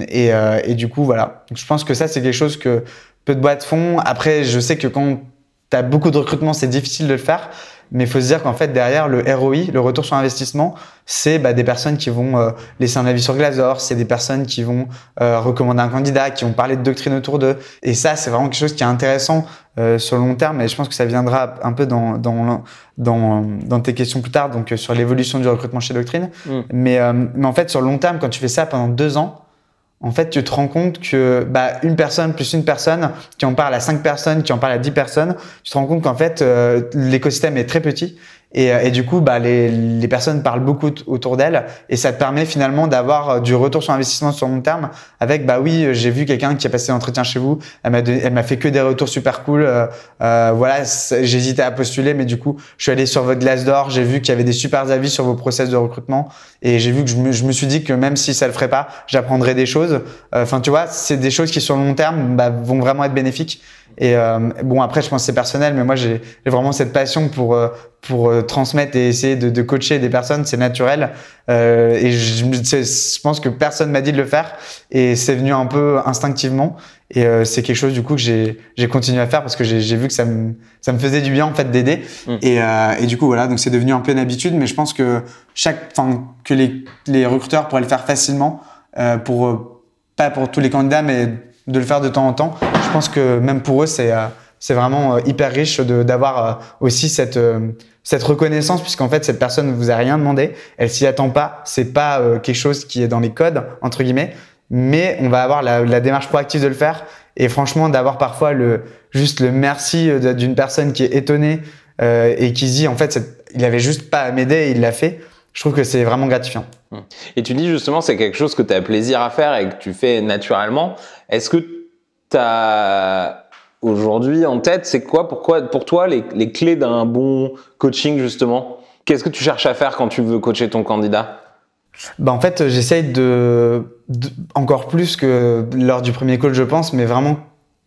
et et du coup voilà. Donc, je pense que ça c'est quelque chose que peu de boîtes font. Après je sais que quand tu as beaucoup de recrutement c'est difficile de le faire. Mais il faut se dire qu'en fait, derrière le ROI, le retour sur investissement, c'est bah, des personnes qui vont euh, laisser un avis sur Glazor, c'est des personnes qui vont euh, recommander un candidat, qui vont parler de doctrine autour d'eux. Et ça, c'est vraiment quelque chose qui est intéressant euh, sur le long terme. Et je pense que ça viendra un peu dans, dans, dans, dans tes questions plus tard, donc sur l'évolution du recrutement chez Doctrine. Mm. Mais, mais en fait, sur le long terme, quand tu fais ça pendant deux ans, en fait, tu te rends compte que bah, une personne plus une personne, qui en parle à cinq personnes, qui en parle à dix personnes, tu te rends compte qu'en fait, euh, l'écosystème est très petit et, euh, et, du coup, bah, les, les personnes parlent beaucoup autour d'elles et ça te permet finalement d'avoir euh, du retour sur investissement sur long terme avec, bah oui, euh, j'ai vu quelqu'un qui a passé l'entretien chez vous, elle m'a, fait que des retours super cool. Euh, voilà, j'hésitais à postuler, mais du coup, je suis allé sur votre glace d'or, j'ai vu qu'il y avait des super avis sur vos process de recrutement et j'ai vu que je me, je me, suis dit que même si ça le ferait pas, j'apprendrais des choses. Enfin, tu vois, c'est des choses qui sur le long terme bah, vont vraiment être bénéfiques. Et euh, bon, après, je pense que c'est personnel, mais moi, j'ai vraiment cette passion pour euh, pour euh, transmettre et essayer de, de coacher des personnes. C'est naturel. Euh, et je, je, pense que personne m'a dit de le faire. Et c'est venu un peu instinctivement. Et euh, c'est quelque chose du coup que j'ai j'ai continué à faire parce que j'ai vu que ça me ça me faisait du bien en fait d'aider. Mmh. Et, et du coup voilà, donc c'est devenu un peu une habitude. Mais je pense que chaque, enfin que les les recruteurs pourraient le faire facilement pour pas pour tous les candidats, mais de le faire de temps en temps. Je pense que même pour eux, c'est euh, c'est vraiment euh, hyper riche d'avoir euh, aussi cette cette reconnaissance puisqu'en fait cette personne ne vous a rien demandé, elle s'y attend pas, c'est pas quelque chose qui est dans les codes entre guillemets, mais on va avoir la, la démarche proactive de le faire et franchement d'avoir parfois le juste le merci d'une personne qui est étonnée euh, et qui dit en fait il avait juste pas à m'aider, il l'a fait. Je trouve que c'est vraiment gratifiant. Et tu dis justement c'est quelque chose que tu as plaisir à faire et que tu fais naturellement. Est-ce que tu as aujourd'hui en tête, c'est quoi pourquoi, pour toi les, les clés d'un bon coaching justement? Qu'est-ce que tu cherches à faire quand tu veux coacher ton candidat? Bah en fait, j'essaye de, de, encore plus que lors du premier call, je pense, mais vraiment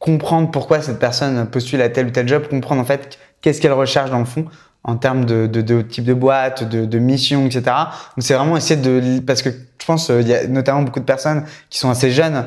comprendre pourquoi cette personne postule à tel ou tel job, comprendre en fait qu'est-ce qu'elle recherche dans le fond en termes de, de, de type de boîte, de, de mission, etc. Donc c'est vraiment essayer de parce que je pense euh, il y a notamment beaucoup de personnes qui sont assez jeunes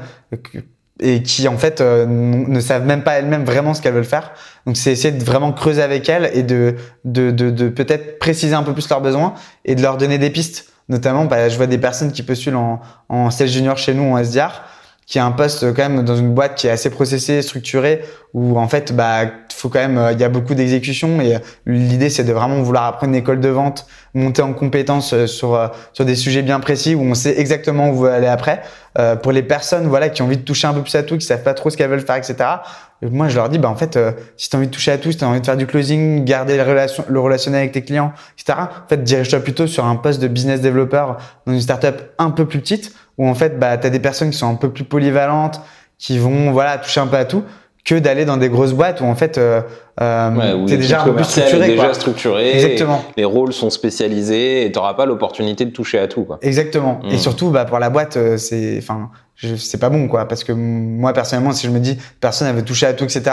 et qui en fait euh, ne savent même pas elles-mêmes vraiment ce qu'elles veulent faire. Donc c'est essayer de vraiment creuser avec elles et de de, de, de peut-être préciser un peu plus leurs besoins et de leur donner des pistes. Notamment, bah, je vois des personnes qui postulent en, en sales junior chez nous en SDR qui a un poste quand même dans une boîte qui est assez processée, structurée, où en fait, bah, faut quand même, il y a beaucoup d'exécution et l'idée c'est de vraiment vouloir apprendre une école de vente, monter en compétences euh, sur euh, sur des sujets bien précis où on sait exactement où vous aller après. Euh, pour les personnes, voilà, qui ont envie de toucher un peu plus à tout, qui savent pas trop ce qu'elles veulent faire, etc. moi, je leur dis, bah en fait, euh, si tu as envie de toucher à tout, si tu as envie de faire du closing, garder le, relation, le relationnel avec tes clients, etc. En fait, dirige-toi plutôt sur un poste de business developer dans une startup un peu plus petite où en fait, bah, tu as des personnes qui sont un peu plus polyvalentes, qui vont voilà toucher un peu à tout, que d'aller dans des grosses boîtes où en fait euh, euh, t'es déjà un peu structuré. déjà structuré. Exactement. Les rôles sont spécialisés et t'auras pas l'opportunité de toucher à tout. Quoi. Exactement. Et mm. surtout, bah pour la boîte, euh, c'est, enfin, c'est pas bon quoi, parce que moi personnellement, si je me dis personne elle veut toucher à tout, etc.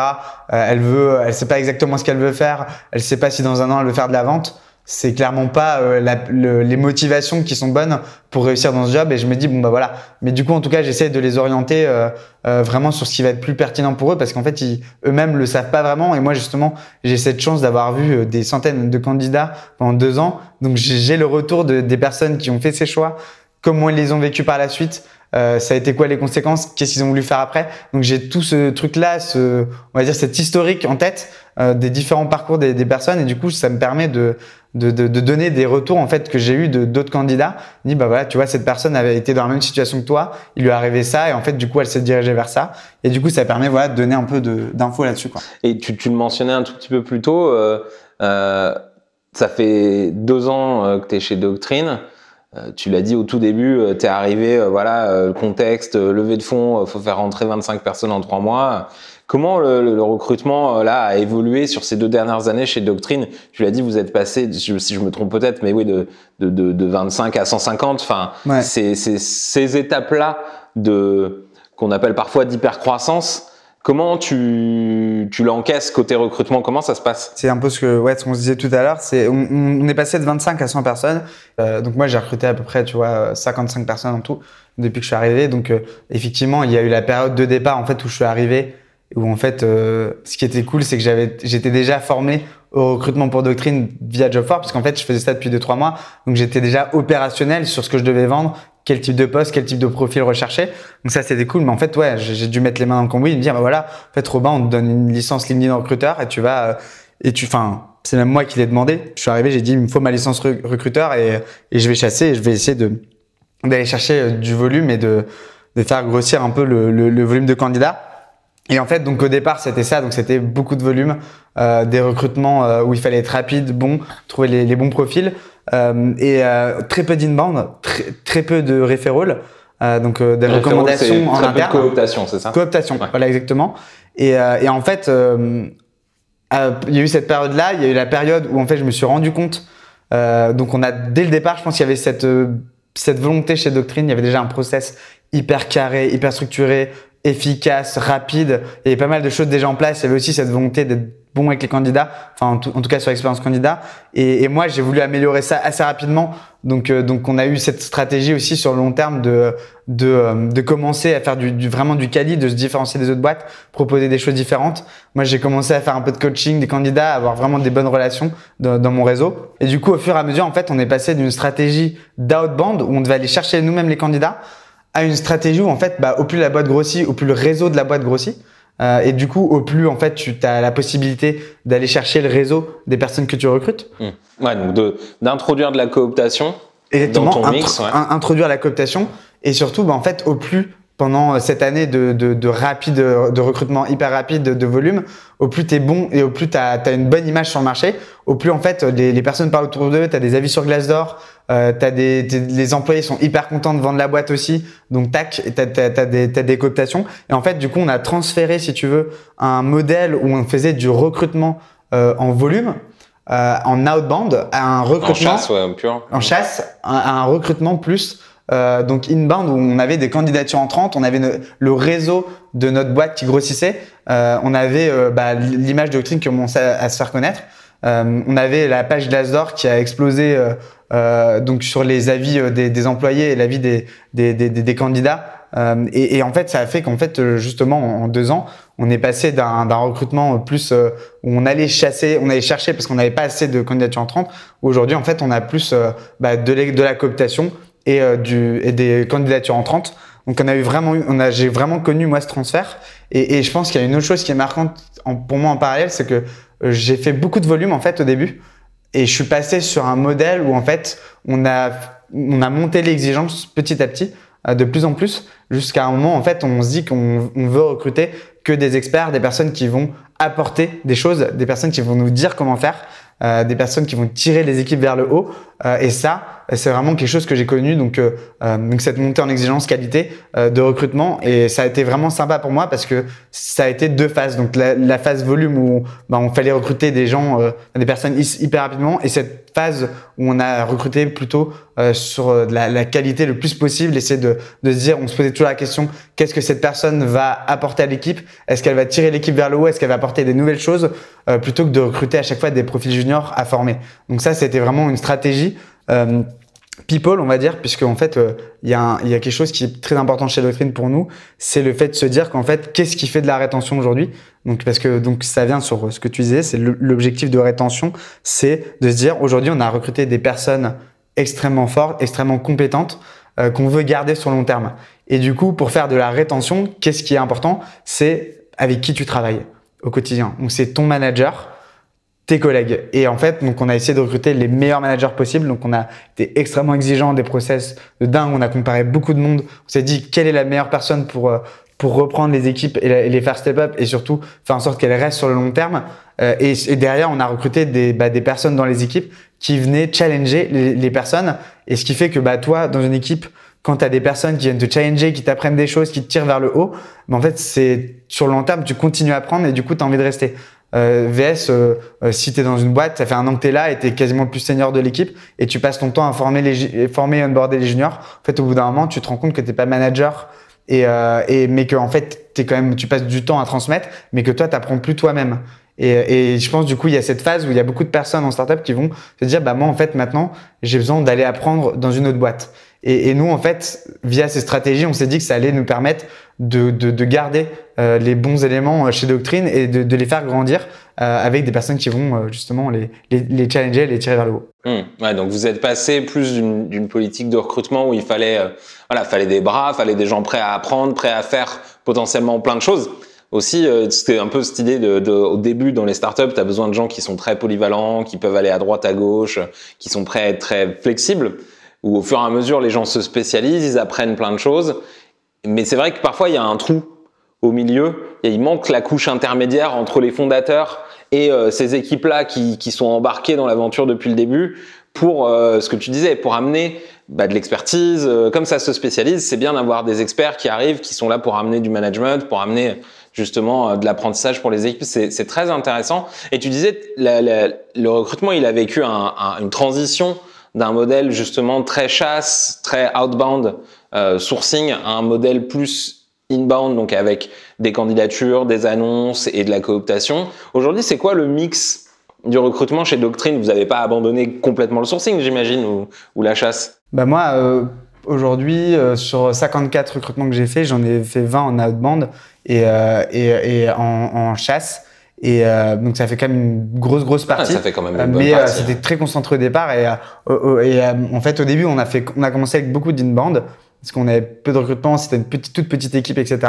Euh, elle veut, elle sait pas exactement ce qu'elle veut faire, elle sait pas si dans un an elle veut faire de la vente c'est clairement pas euh, la, le, les motivations qui sont bonnes pour réussir dans ce job. Et je me dis bon bah voilà. Mais du coup en tout cas j'essaie de les orienter euh, euh, vraiment sur ce qui va être plus pertinent pour eux parce qu'en fait ils eux-mêmes le savent pas vraiment. Et moi justement j'ai cette chance d'avoir vu euh, des centaines de candidats pendant deux ans. Donc j'ai le retour de, des personnes qui ont fait ces choix. Comment ils les ont vécus par la suite euh, ça a été quoi les conséquences, qu'est-ce qu'ils ont voulu faire après? Donc j'ai tout ce truc-là, ce, on va dire cet historique en tête euh, des différents parcours des, des, personnes. Et du coup ça me permet de de, donner des retours en fait que j'ai eu de d'autres candidats. dit bah voilà, tu vois cette personne avait été dans la même situation que toi, il lui arrivé ça et en fait du coup elle s'est dirigée vers ça et du coup ça permet voilà de donner un peu d'infos là-dessus quoi. Et tu, tu le mentionnais un tout petit peu plus tôt. Euh, euh ça fait deux ans euh, que tu es chez Doctrine. Tu l'as dit au tout début, tu es arrivé, voilà, le contexte, levée de fonds, faut faire rentrer 25 personnes en trois mois. Comment le, le, recrutement là a évolué sur ces deux dernières années chez Doctrine? Tu l'as dit, vous êtes passé, si je me trompe peut-être, mais oui, de, de, de, de 25 à 150. Enfin, ouais. c'est ces étapes-là de qu'on appelle parfois d'hypercroissance Comment tu, tu l'encaisses côté recrutement? Comment ça se passe? C'est un peu ce que ouais, ce qu'on se disait tout à l'heure. C'est on, on, est passé de 25 à 100 personnes. Euh, donc moi j'ai recruté à peu près tu vois 55 personnes en tout depuis que je suis arrivé. Donc euh, effectivement il y a eu la période de départ en fait où je suis arrivé où en fait euh, ce qui était cool c'est que j'avais j'étais déjà formé au recrutement pour Doctrine via Job parce qu'en fait, je faisais ça depuis 2-3 mois. Donc, j'étais déjà opérationnel sur ce que je devais vendre, quel type de poste, quel type de profil rechercher. Donc, ça, c'était cool. Mais en fait, ouais, j'ai dû mettre les mains dans le cambouis et me dire, bah voilà, en fait, Robin, on te donne une licence LinkedIn recruteur et tu vas, euh, et tu, enfin, c'est même moi qui l'ai demandé. Je suis arrivé, j'ai dit, il me faut ma licence recruteur et, et je vais chasser et je vais essayer de, d'aller chercher euh, du volume et de, de faire grossir un peu le, le volume de candidats. Et en fait, donc au départ, c'était ça. Donc c'était beaucoup de volume, euh, des recrutements euh, où il fallait être rapide, bon, trouver les, les bons profils, euh, et euh, très peu d'inbound, très, très peu de referral, euh, donc des recommandations en interne. cooptation, c'est ça Cooptation, voilà exactement. Et, et en fait, il y a eu cette période-là. Il y a eu la période où en fait, je me suis rendu compte. donc on a dès le départ, je pense qu'il y avait cette cette volonté chez Doctrine. Il y avait déjà un process hyper carré, hyper structuré, efficace, rapide. Il y avait pas mal de choses déjà en place. Il y avait aussi cette volonté d'être bon avec les candidats, enfin en tout, cas sur l'expérience candidat. Et, moi, j'ai voulu améliorer ça assez rapidement. Donc, euh, donc on a eu cette stratégie aussi sur le long terme de de, euh, de commencer à faire du, du, vraiment du quali, de se différencier des autres boîtes, proposer des choses différentes. Moi, j'ai commencé à faire un peu de coaching des candidats, à avoir vraiment des bonnes relations dans, dans mon réseau. Et du coup, au fur et à mesure, en fait, on est passé d'une stratégie d'outbound où on devait aller chercher nous-mêmes les candidats à une stratégie où en fait, bah, au plus la boîte grossit, au plus le réseau de la boîte grossit. Euh, et du coup, au plus en fait, tu as la possibilité d'aller chercher le réseau des personnes que tu recrutes. Mmh. Ouais, donc d'introduire de, la cooptation dans ton mix. Ouais. Introduire la cooptation et surtout, bah, en fait, au plus pendant cette année de, de, de rapide de recrutement hyper rapide de, volume, au plus tu es bon et au plus tu as, as, une bonne image sur le marché, au plus en fait les, les personnes parlent autour d'eux, tu as des avis sur Glassdoor, euh, t'as des, les employés sont hyper contents de vendre la boîte aussi, donc tac, t'as as, des, des cooptations. Et en fait, du coup, on a transféré, si tu veux, un modèle où on faisait du recrutement euh, en volume, euh, en outbound, à un recrutement en chasse, ouais, pur. en chasse, à, un recrutement plus euh, donc inbound où on avait des candidatures entrantes, on avait le réseau de notre boîte qui grossissait, euh, on avait euh, bah, l'image de doctrine qui commençait à, se faire connaître. Euh, on avait la page Glassdoor qui a explosé euh, donc sur les avis des, des employés et l'avis des, des, des, candidats. Euh, et, et, en fait, ça a fait qu'en fait, justement, en, deux ans, on est passé d'un recrutement plus où on allait chasser, on allait chercher parce qu'on n'avait pas assez de candidatures entrantes. Aujourd'hui, en fait, on a plus bah, de, de la cooptation et, du, et des candidatures entrantes. Donc on a eu vraiment, j'ai vraiment connu moi ce transfert. Et, je pense qu'il y a une autre chose qui est marquante pour moi en parallèle, c'est que euh, j'ai fait beaucoup de volume en fait au début, et je suis passé sur un modèle où en fait on a, on a monté l'exigence petit à petit, euh, de plus en plus, jusqu'à un moment en fait on se dit qu'on on veut recruter que des experts, des personnes qui vont apporter des choses, des personnes qui vont nous dire comment faire, euh, des personnes qui vont tirer les équipes vers le haut. Euh, et ça, c'est vraiment quelque chose que j'ai connu. Donc, euh, euh donc cette montée en exigence qualité de recrutement. Et ça a été vraiment sympa pour moi parce que ça a été deux phases. Donc la, la phase volume où bah, on fallait recruter des gens, des personnes hyper rapidement, et cette phase où on a recruté plutôt sur la, la, qualité le plus possible, essayer de, de se dire, on se posait toujours la question, qu'est-ce que cette personne va apporter à l'équipe? Est-ce qu'elle va tirer l'équipe vers le haut? Est-ce qu'elle va apporter des nouvelles choses? Plutôt que de recruter à chaque fois des profils juniors à former Donc ça, c'était vraiment une stratégie euh, people, on va dire, puisque en fait, il euh, y, y, a quelque chose qui est très important chez Doctrine pour nous, c'est le fait de se dire qu'en fait, qu'est-ce qui fait de la rétention aujourd'hui? Donc, parce que donc ça vient sur ce que tu disais, c'est l'objectif de rétention, c'est de se dire aujourd'hui, on a recruté des personnes extrêmement fortes, extrêmement compétentes, euh, qu'on veut garder sur long terme. Et du coup, pour faire de la rétention, qu'est-ce qui est important? C'est avec qui tu travailles au quotidien. Donc, c'est ton manager tes collègues. Et en fait, donc on a essayé de recruter les meilleurs managers possibles. Donc on a été extrêmement exigeant, des process de dingue. On a comparé beaucoup de monde. On s'est dit quelle est la meilleure personne pour euh, pour reprendre les équipes et, les faire step up et surtout faire en sorte qu'elles restent sur le long terme. Euh, et, et, derrière, on a recruté des, bah, des personnes dans les équipes qui venaient challenger les, personnes. Et ce qui fait que bah, toi, dans une équipe, quand tu as des personnes qui viennent te challenger, qui t'apprennent des choses, qui te tirent vers le haut, bah, en fait, c'est sur le long terme, tu continues à apprendre et du coup, tu as envie de rester. Euh, VS, euh, euh, si tu es dans une boîte, ça fait un an que tu es là et tu es quasiment le plus senior de l'équipe et tu passes ton temps à former, les, former et onboarder les juniors. En fait, au bout d'un moment, tu te rends compte que tu pas manager et, euh, et mais que en fait, es quand même, tu passes du temps à transmettre, mais que toi, tu plus toi-même. Et, et, je pense du coup, il y a cette phase où il y a beaucoup de personnes en startup qui vont se dire, bah moi en fait maintenant, j'ai besoin d'aller apprendre dans une autre boîte. Et, et, nous, en fait, via ces stratégies, on s'est dit que ça allait nous permettre de, de, de garder euh, les bons éléments euh, chez Doctrine et de, de, les faire grandir avec des personnes qui vont justement les, les, les, challenger, les tirer vers le haut. Mmh. Ouais, donc vous êtes passé plus d'une politique de recrutement où il fallait, voilà, fallait des bras, fallait des gens prêts à apprendre, prêts à faire potentiellement plein de choses aussi, euh, c'était un peu cette idée de, au début dans les startups, tu as besoin de gens qui sont très polyvalents, qui peuvent aller à droite, à gauche, qui sont prêts à être très flexibles. Où au fur et à mesure, les gens se spécialisent, ils apprennent plein de choses. Mais c'est vrai que parfois, il y a un trou au milieu. Il manque la couche intermédiaire entre les fondateurs et euh, ces équipes-là qui, qui, sont embarquées dans l'aventure depuis le début pour euh, ce que tu disais, pour amener bah, de l'expertise. comme ça se spécialise, c'est bien d'avoir des experts qui arrivent, qui sont là pour amener du management, pour amener justement euh, de l'apprentissage pour les équipes. C'est très intéressant. Et tu disais, le recrutement, il a vécu un, une transition d'un modèle justement très chasse, très outbound euh, sourcing à un modèle plus inbound, donc avec des candidatures, des annonces et de la cooptation. Aujourd'hui, c'est quoi le mix du recrutement chez Doctrine? Vous n'avez pas abandonné complètement le sourcing, j'imagine, ou, la chasse? Bah moi, euh, aujourd'hui, euh, sur 54 recrutements que j'ai fait, j'en ai fait 20 en outbound et, et, et en, en, chasse. Et euh, donc ça fait quand même une grosse grosse ah, partie. ça fait quand même une bonne Mais c'était très concentré au départ et, et en fait au début on a fait on a commencé avec beaucoup d'inbound parce qu'on avait peu de recrutement, c'était une petite toute petite équipe etc.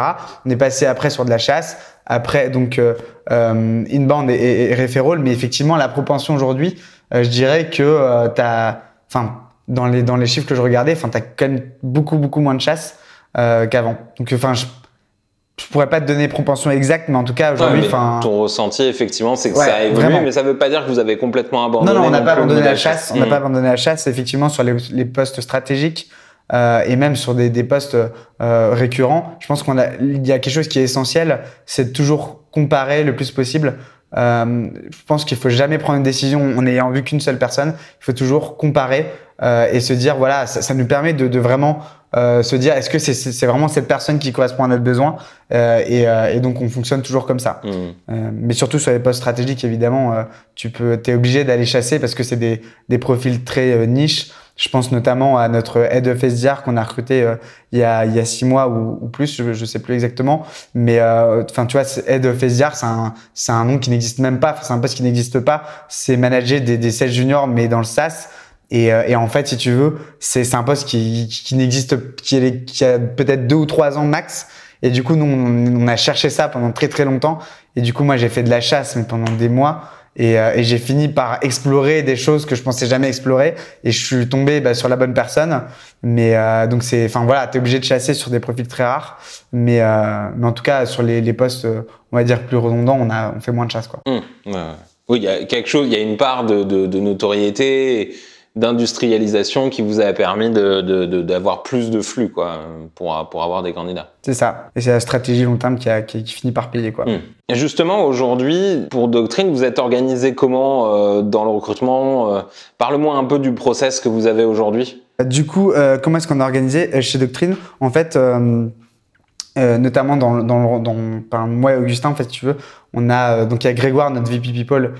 On est passé après sur de la chasse, après donc euh, inbound et, et, et mais effectivement la propension aujourd'hui, je dirais que t'as enfin dans les dans les chiffres que je regardais, enfin t'as quand même beaucoup beaucoup moins de chasse qu'avant. Donc enfin je je pourrais pas te donner propension exacte, mais en tout cas aujourd'hui, enfin. ton ressenti effectivement, c'est que ça a évolué, mais ça veut pas dire que vous avez complètement abandonné. Non, non, on n'a pas abandonné la chasse. On n'a pas mmh. abandonné la chasse effectivement sur les, les postes stratégiques euh, et même sur des, des postes euh, récurrents. Je pense qu'on a, il y a quelque chose qui est essentiel, c'est de toujours comparer le plus possible. Euh, je pense qu'il faut jamais prendre une décision en n'ayant vu qu'une seule personne. Il faut toujours comparer euh, et se dire voilà, ça, ça nous permet de, de vraiment euh, se dire est-ce que c'est vraiment cette personne qui correspond à notre besoin euh, et, euh, et, donc on fonctionne toujours comme ça. Mmh. Euh, mais surtout sur les postes stratégiques évidemment, euh, tu peux, t'es obligé d'aller chasser parce que c'est des, des profils très niches. Je pense notamment à notre head of SDR qu'on a recruté il y a il y a six mois ou, ou plus, je, je sais plus exactement, mais enfin tu vois head of SDR c'est un c'est un nom qui n'existe même pas, c'est un poste qui n'existe pas. C'est manager des des sales juniors mais dans le SaaS. Et, euh, et, en fait, si tu veux, c'est un poste qui, qui n'existe, qui, qui a peut-être deux ou trois ans max. Et du coup, nous, on, a cherché ça pendant très très longtemps. Et du coup, moi, j'ai fait de la chasse, mais pendant des mois. Et, euh, et j'ai fini par explorer des choses que je pensais jamais explorer. Et je suis tombé bah, sur la bonne personne. Mais euh, donc c'est, enfin voilà, t'es obligé de chasser sur des profils très rares. Mais, euh, mais en tout cas, sur les, les postes, on va dire plus redondants, on a, on fait moins de chasse quoi. Mmh, Oui, il y a quelque chose, il y a une part de, de, de notoriété d'industrialisation qui vous a permis d'avoir de, de, plus de flux quoi, pour, pour avoir des candidats. C'est ça. Et c'est la stratégie long terme qui, a, qui, finit par payer. Quoi. Hmm. Et justement, aujourd'hui, pour Doctrine, vous êtes organisé comment euh, dans le recrutement euh, Parle-moi un peu du process que vous avez aujourd'hui. Du coup, euh, comment est-ce qu'on est organisé chez Doctrine? En fait, notamment dans, dans, dans, moi et Augustin, en fait, si tu veux, on a donc il y a Grégoire, notre VP People,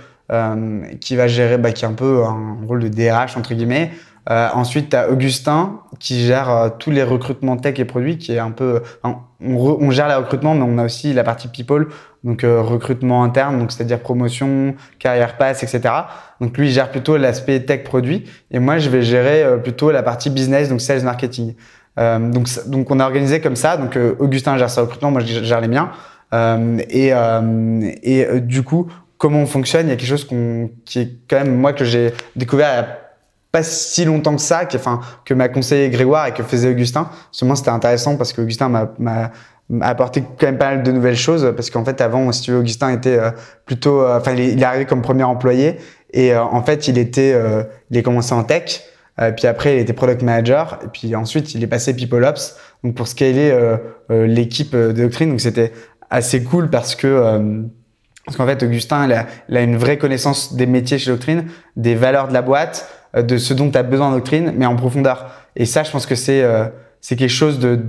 qui va gérer, bah, qui est un peu un rôle de DRH entre guillemets. Euh, ensuite, tu as Augustin qui gère euh, tous les recrutements tech et produits, qui est un peu, on, gère les recrutements, mais on a aussi la partie people, donc euh, recrutement interne, donc c'est-à-dire promotion, carrière pass, etc. Donc lui il gère plutôt l'aspect tech produit, et moi je vais gérer plutôt la partie business, donc sales marketing. donc donc on a organisé comme ça. Donc Augustin gère sa recrutement, moi je gère les miens. et et du coup comment on fonctionne. Il y a quelque chose qu'on, qui est quand même moi que j'ai découvert il a pas si longtemps que ça, qui, enfin que m'a conseillé Grégoire et que faisait Augustin. Seulement c'était intéressant parce que Augustin m'a, m'a, apporté quand même pas mal de nouvelles choses. Parce qu'en fait avant si tu veux Augustin était euh, plutôt euh, enfin il, est arrivé comme premier employé. Et euh, en fait il était il est commencé en tech. Puis après il était product manager. Et puis ensuite il est passé people ops. Donc pour scaler l'équipe de doctrine. Donc c'était assez cool parce que parce qu'en fait, Augustin, il a, une vraie connaissance des métiers chez Doctrine, des valeurs de la boîte, euh, de ce dont tu as besoin en Doctrine, mais en profondeur. Et ça, je pense que c'est euh, quelque chose de,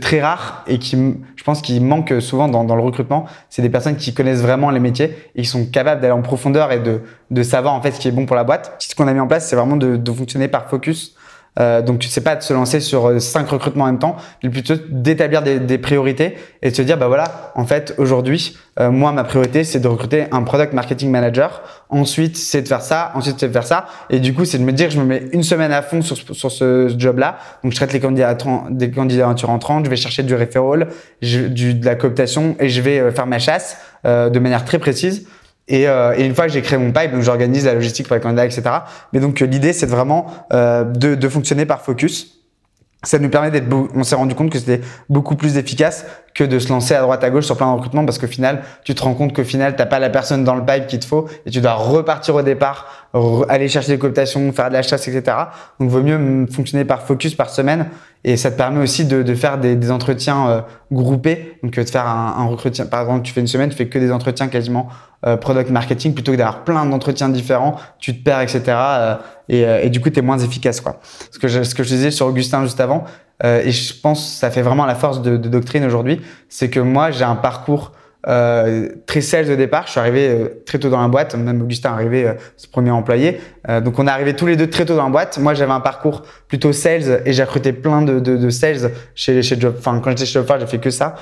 très rare et qui, je pense, qu'il manque souvent dans, le recrutement. C'est des personnes qui connaissent vraiment les métiers et qui sont capables d'aller en profondeur et de, savoir en fait ce qui est bon pour la boîte. Ce qu'on a mis en place, c'est vraiment de fonctionner par focus. Euh, donc c'est pas de se lancer sur euh, cinq recrutements en même temps, mais plutôt d'établir des, des, priorités et de se dire bah voilà, en fait aujourd'hui, euh, moi ma priorité c'est de recruter un product marketing manager. Ensuite c'est de faire ça, ensuite c'est de faire ça. Et du coup c'est de me dire je me mets une semaine à fond sur, sur ce job-là. Donc je traite les candidatures, des candidatures entrantes, je vais chercher du referral, du, de la cooptation et je vais faire ma chasse de manière très précise. Et, euh, et, une fois que j'ai créé mon pipe, donc j'organise la logistique pour les candidats, etc. Mais donc euh, l'idée, c'est vraiment euh, de, de, fonctionner par focus. Ça nous permet d'être. On s'est rendu compte que c'était beaucoup plus efficace que de se lancer à droite à gauche sur plein de recrutements parce qu'au final, tu te rends compte qu'au final, t'as pas la personne dans le pipe qu'il te faut et tu dois repartir au départ, aller chercher des cooptations, faire de la chasse, etc. Donc, vaut mieux fonctionner par focus par semaine et ça te permet aussi de, de faire des, des entretiens euh, groupés. Donc, de faire un, un, entretien. Par exemple, tu fais une semaine, tu fais que des entretiens quasiment euh, product marketing plutôt que d'avoir plein d'entretiens différents, tu te perds, etc. Euh, et, et, du coup, tu es moins efficace. Quoi. Ce que je, ce que je disais sur Augustin juste avant, euh, et je pense ça fait vraiment la force de, de Doctrine aujourd'hui, c'est que moi, j'ai un parcours euh, très sales au départ. Je suis arrivé euh, très tôt dans la boîte. Même Augustin est arrivé, euh, ce premier employé. Euh, donc on est arrivé tous les deux très tôt dans la boîte. Moi, j'avais un parcours plutôt sales et j'ai recruté plein de, de, de, sales chez, chez Job. Enfin, quand j'étais chez Jobfar, j'ai fait que ça.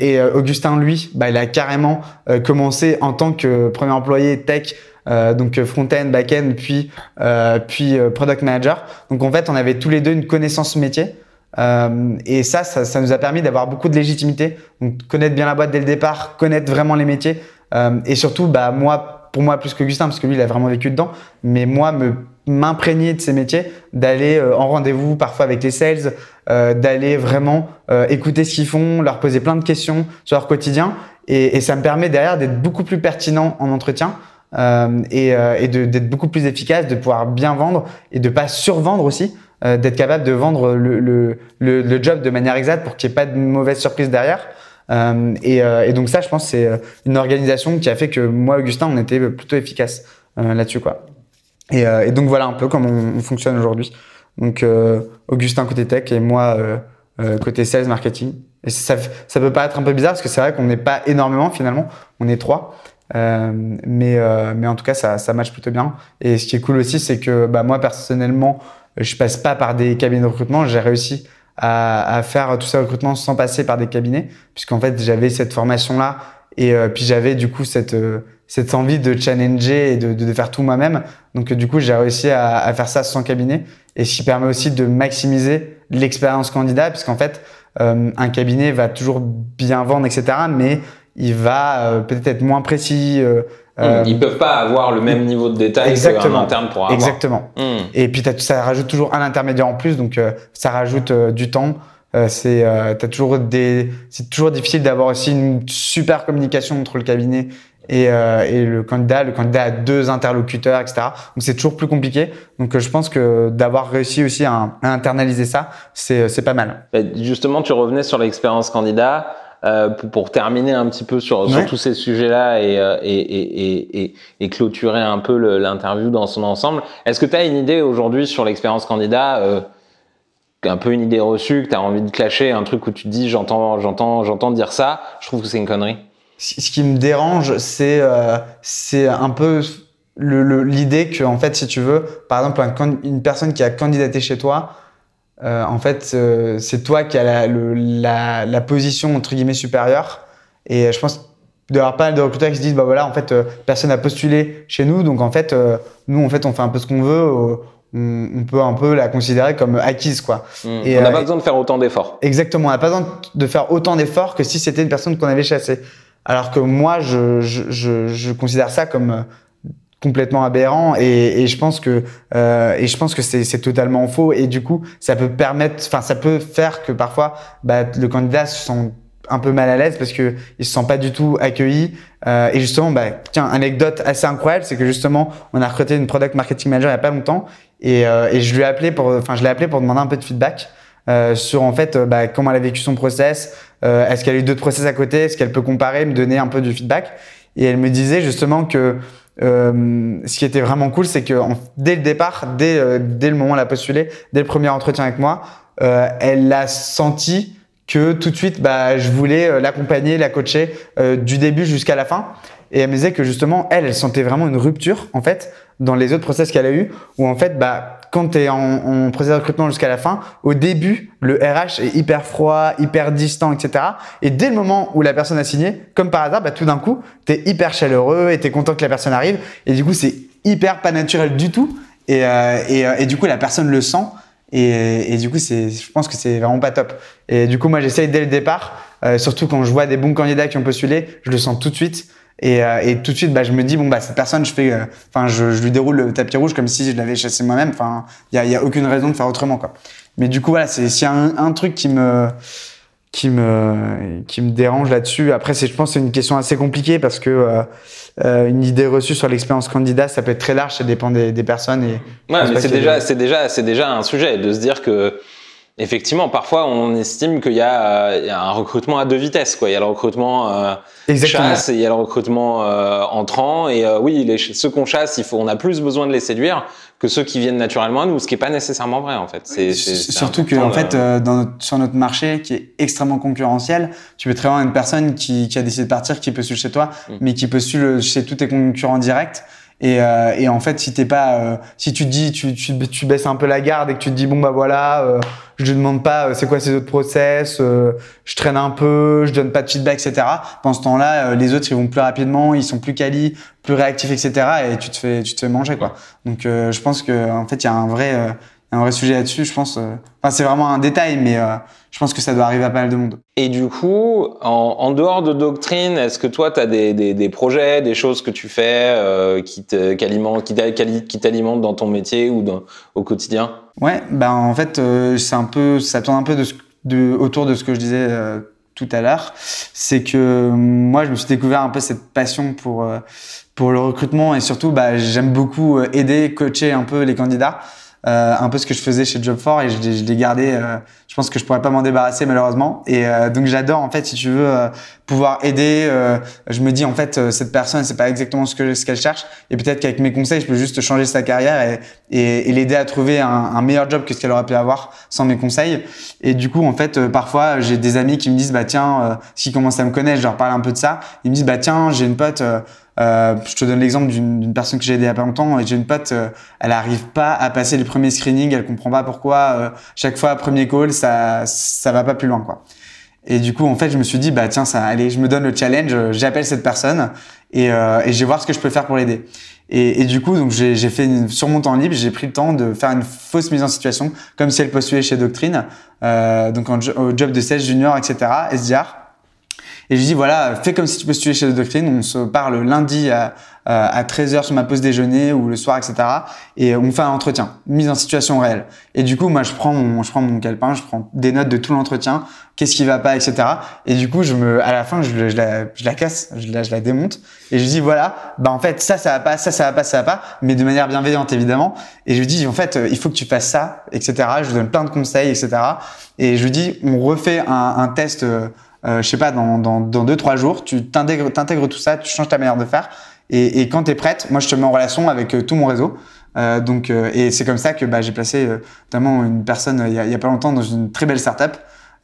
et Augustin, lui, bah, il a carrément commencé en tant que premier employé tech. Euh, donc front-end, back-end, puis euh, puis product manager. Donc en fait, on avait tous les deux une connaissance métier. Euh, et ça, ça, ça, nous a permis d'avoir beaucoup de légitimité, donc connaître bien la boîte dès le départ, connaître vraiment les métiers, euh, et surtout, bah moi, pour moi plus qu'Augustin, parce que lui, il a vraiment vécu dedans, mais moi, me m'imprégner de ces métiers, d'aller euh, en rendez-vous parfois avec les sales, euh, d'aller vraiment euh, écouter ce qu'ils font, leur poser plein de questions sur leur quotidien, et, et ça me permet derrière d'être beaucoup plus pertinent en entretien. Et, et d'être beaucoup plus efficace, de pouvoir bien vendre et de pas survendre aussi. Euh, d'être capable de vendre le, le, le, le, job de manière exacte pour qu'il n'y ait pas de mauvaise surprise derrière. Euh, et, euh, et, donc ça, je pense, c'est euh, une organisation qui a fait que moi, Augustin, on était plutôt efficace là-dessus, quoi. Et, et, donc voilà un peu comment on, fonctionne aujourd'hui. Donc Augustin côté tech et moi côté sales marketing. Et ça, ça peut pas être un peu bizarre parce que c'est vrai qu'on n'est pas énormément finalement, on est trois. Euh, mais, euh, mais en tout cas, ça, ça match plutôt bien. Et ce qui est cool aussi, c'est que bah, moi, personnellement, je passe pas par des cabinets de recrutement. J'ai réussi à, à, faire tous ces recrutements sans passer par des cabinets, puisqu'en fait j'avais cette formation là et euh, puis j'avais du coup cette euh, cette envie de challenger et de, de, faire tout moi-même. Donc du coup j'ai réussi à, à, faire ça sans cabinet et ce qui permet aussi de maximiser l'expérience candidat, puisqu'en fait euh, un cabinet va toujours bien vendre etc. Mais il va peut-être être moins précis, euh, Ils peuvent pas avoir le même niveau de détail qu'un interne pour avoir. Exactement. Hmm. Et puis ça rajoute toujours un intermédiaire en plus, donc euh, ça rajoute euh, du temps. Euh, c'est t'as toujours des, c'est toujours difficile d'avoir aussi une super communication entre le cabinet et, et le candidat. Le candidat a deux interlocuteurs, etc. Donc c'est toujours plus compliqué. Donc je pense que d'avoir réussi aussi à, à internaliser ça, c'est c'est pas mal. Justement, tu revenais sur l'expérience candidat. Euh, pour, pour, terminer un petit peu sur, sur tous ces sujets-là et, euh, et, et, et, et, clôturer un peu l'interview dans son ensemble, est-ce que tu as une idée aujourd'hui sur l'expérience candidat euh, un peu une idée reçue, que tu as envie de clasher, un truc où tu te dis j'entends j'entends j'entends dire ça, je trouve que c'est une connerie. Ce qui me dérange, c'est c'est un peu l'idée que en fait si tu veux, par exemple une personne qui a candidaté chez toi, euh, en fait, euh, c'est toi qui as la, la, la, position entre guillemets supérieure. Et je pense d'avoir pas mal de recruteurs qui se disent bah voilà en fait euh, personne n'a postulé chez nous donc en fait nous en fait on fait un peu ce qu'on veut on, on, peut un peu la considérer comme acquise quoi. Mmh. Et, on n'a pas besoin de faire autant d'efforts. Exactement, on n'a pas besoin de faire autant d'efforts que si c'était une personne qu'on avait chassée. Alors que moi je, je, je, je considère ça comme complètement aberrant et, et, je pense que euh, et je pense que c'est totalement faux et du coup ça peut permettre enfin ça peut faire que parfois bah, le candidat se sent un peu mal à l'aise parce que il se sent pas du tout accueilli. Euh, et justement bah tiens anecdote assez incroyable c'est que justement on a recruté une product marketing manager il y a pas longtemps et, euh, et je lui ai appelé pour enfin je l'ai appelé pour demander un peu de feedback euh, sur en fait bah, comment elle a vécu son process euh, est-ce qu'elle a eu d'autres process à côté est-ce qu'elle peut comparer me donner un peu du feedback. Et elle me disait justement que euh, ce qui était vraiment cool, c'est que dès le départ, dès, euh, dès le moment où elle a postulé, dès le premier entretien avec moi, euh, elle a senti que tout de suite, bah, je voulais l'accompagner, la coacher du début jusqu'à la fin. Et elle me disait que justement, elle, elle sentait vraiment une rupture, en fait, dans les autres process qu'elle a eu, où en fait, bah, quand tu es en, en de recrutement jusqu'à la fin, au début, le RH est hyper froid, hyper distant, etc. Et dès le moment où la personne a signé, comme par hasard, bah, tout d'un coup, tu es hyper chaleureux et tu es content que la personne arrive. Et du coup, c'est hyper pas naturel du tout. Et, euh, et, euh, et, du coup, la personne le sent. Et, et du coup, je pense que c'est vraiment pas top. Et du coup, moi, j'essaye dès le départ, euh, surtout quand je vois des bons candidats qui ont postulé, je le sens tout de suite. Et, euh, et, tout de suite, bah, je me dis bon bah cette personne, je fais, euh, enfin, je, je, lui déroule le tapis rouge comme si je l'avais chassé moi-même. Enfin, il y a, y a, aucune raison de faire autrement quoi. Mais du coup voilà, c'est s'il y a un, un, truc qui me qui me qui me dérange là-dessus. Après, c'est je pense c'est une question assez compliquée parce que euh, une idée reçue sur l'expérience candidat, ça peut être très large, ça dépend des, des personnes. Et ouais, mais c'est déjà c'est déjà c'est déjà un sujet de se dire que Effectivement, parfois on estime qu'il y, y, a un recrutement à deux vitesses. Quoi. Il y a le recrutement euh, chasse et il y a le recrutement euh, entrant. Et euh, oui, les, ceux qu'on chasse, il faut, on a plus besoin de les séduire que ceux qui viennent naturellement à nous, ce qui est pas nécessairement vrai en fait. C'est, surtout que en fait, euh, dans notre, sur notre marché qui est extrêmement concurrentiel, tu peux très bien une personne qui, qui a décidé de partir, qui postule chez toi, mm. mais qui postule chez tous tes concurrents directs. Et, euh, et, en fait, si t'es pas, euh, si tu dis, tu, tu, tu, baisses un peu la garde et que tu te dis bon bah voilà, euh, je ne demande pas euh, c'est quoi ces autres process, euh, je traîne un peu, je donne pas de feedback, etc. Pendant ce temps-là, les autres ils vont plus rapidement, ils sont plus quali, plus réactifs, etc. Et tu te fais, tu te fais manger quoi. Donc je pense que en fait il y a un vrai un vrai sujet là-dessus, je pense. Euh, enfin, c'est vraiment un détail, mais euh, je pense que ça doit arriver à pas mal de monde. Et du coup, en, en dehors de Doctrine, est-ce que toi, tu as des, des, des, projets, des choses que tu fais euh, qui t'alimentent dans ton métier ou dans, au quotidien? Ouais, ben en fait, euh, c'est un peu, ça tourne un peu de, de, autour de ce que je disais euh, tout à l'heure. C'est que moi, je me suis découvert un peu cette passion pour pour le recrutement et surtout, bah, j'aime beaucoup aider, coacher un peu les candidats euh, un peu ce que je faisais chez Job4 et je, l'ai gardé. Euh, je pense que je pourrais pas m'en débarrasser malheureusement. Et euh, donc j'adore en fait, si tu veux, euh, pouvoir aider. Euh, je me dis en fait, cette personne, c'est pas exactement ce que ce qu'elle cherche. Et peut-être qu'avec mes conseils, je peux juste changer sa carrière et, et, et l'aider à trouver un, un, meilleur job que ce qu'elle aurait pu avoir sans mes conseils. Et du coup, en fait, parfois, j'ai des amis qui me disent bah tiens, s'ils commencent à me connaître, je leur parle un peu de ça. Ils me disent bah tiens, j'ai une pote. Euh, je te donne l'exemple d'une personne que j'ai aidée il y a pas longtemps. J'ai une pote, euh, elle arrive pas à passer les premiers screenings, elle comprend pas pourquoi. Euh, chaque fois, premier call, ça ça va pas plus loin, quoi. Et du coup, en fait, je me suis dit, bah tiens, ça, allez, je me donne le challenge, j'appelle cette personne et, euh, et je vais voir ce que je peux faire pour l'aider. Et, et, du coup, donc j'ai fait une, sur mon temps libre, j'ai pris le temps de faire une fausse mise en situation, comme si elle postulait chez Doctrine, euh, donc en, au job de sales junior, etc., SDR. Et je lui dis, voilà, fais comme si tu postulais chez The Doctrine. On se parle lundi à, à 13h sur ma pause déjeuner ou le soir, etc. Et on fait un entretien, mise en situation réelle. Et du coup, moi, je prends mon, je prends mon calepin, je prends des notes de tout l'entretien, qu'est-ce qui va pas, etc. Et du coup, je me, à la fin, je, la, je la casse, je la, je la démonte. Et je dis, voilà, bah, en fait, ça, ça va pas, ça, ça va pas, ça va pas, mais de manière bienveillante, évidemment. Et je lui dis, en fait, il faut que tu fasses ça, etc. Je lui donne plein de conseils, etc. Et je lui dis, on refait un, un test, euh, je sais pas, dans, dans, dans deux, trois jours, tu t'intègres, t'intègres tout ça, tu changes ta manière de faire. Et, et quand tu es prête, moi, je te mets en relation avec euh, tout mon réseau. Euh, donc, euh, et c'est comme ça que bah, j'ai placé euh, notamment une personne il y, a, y, a, pas longtemps dans une très belle startup.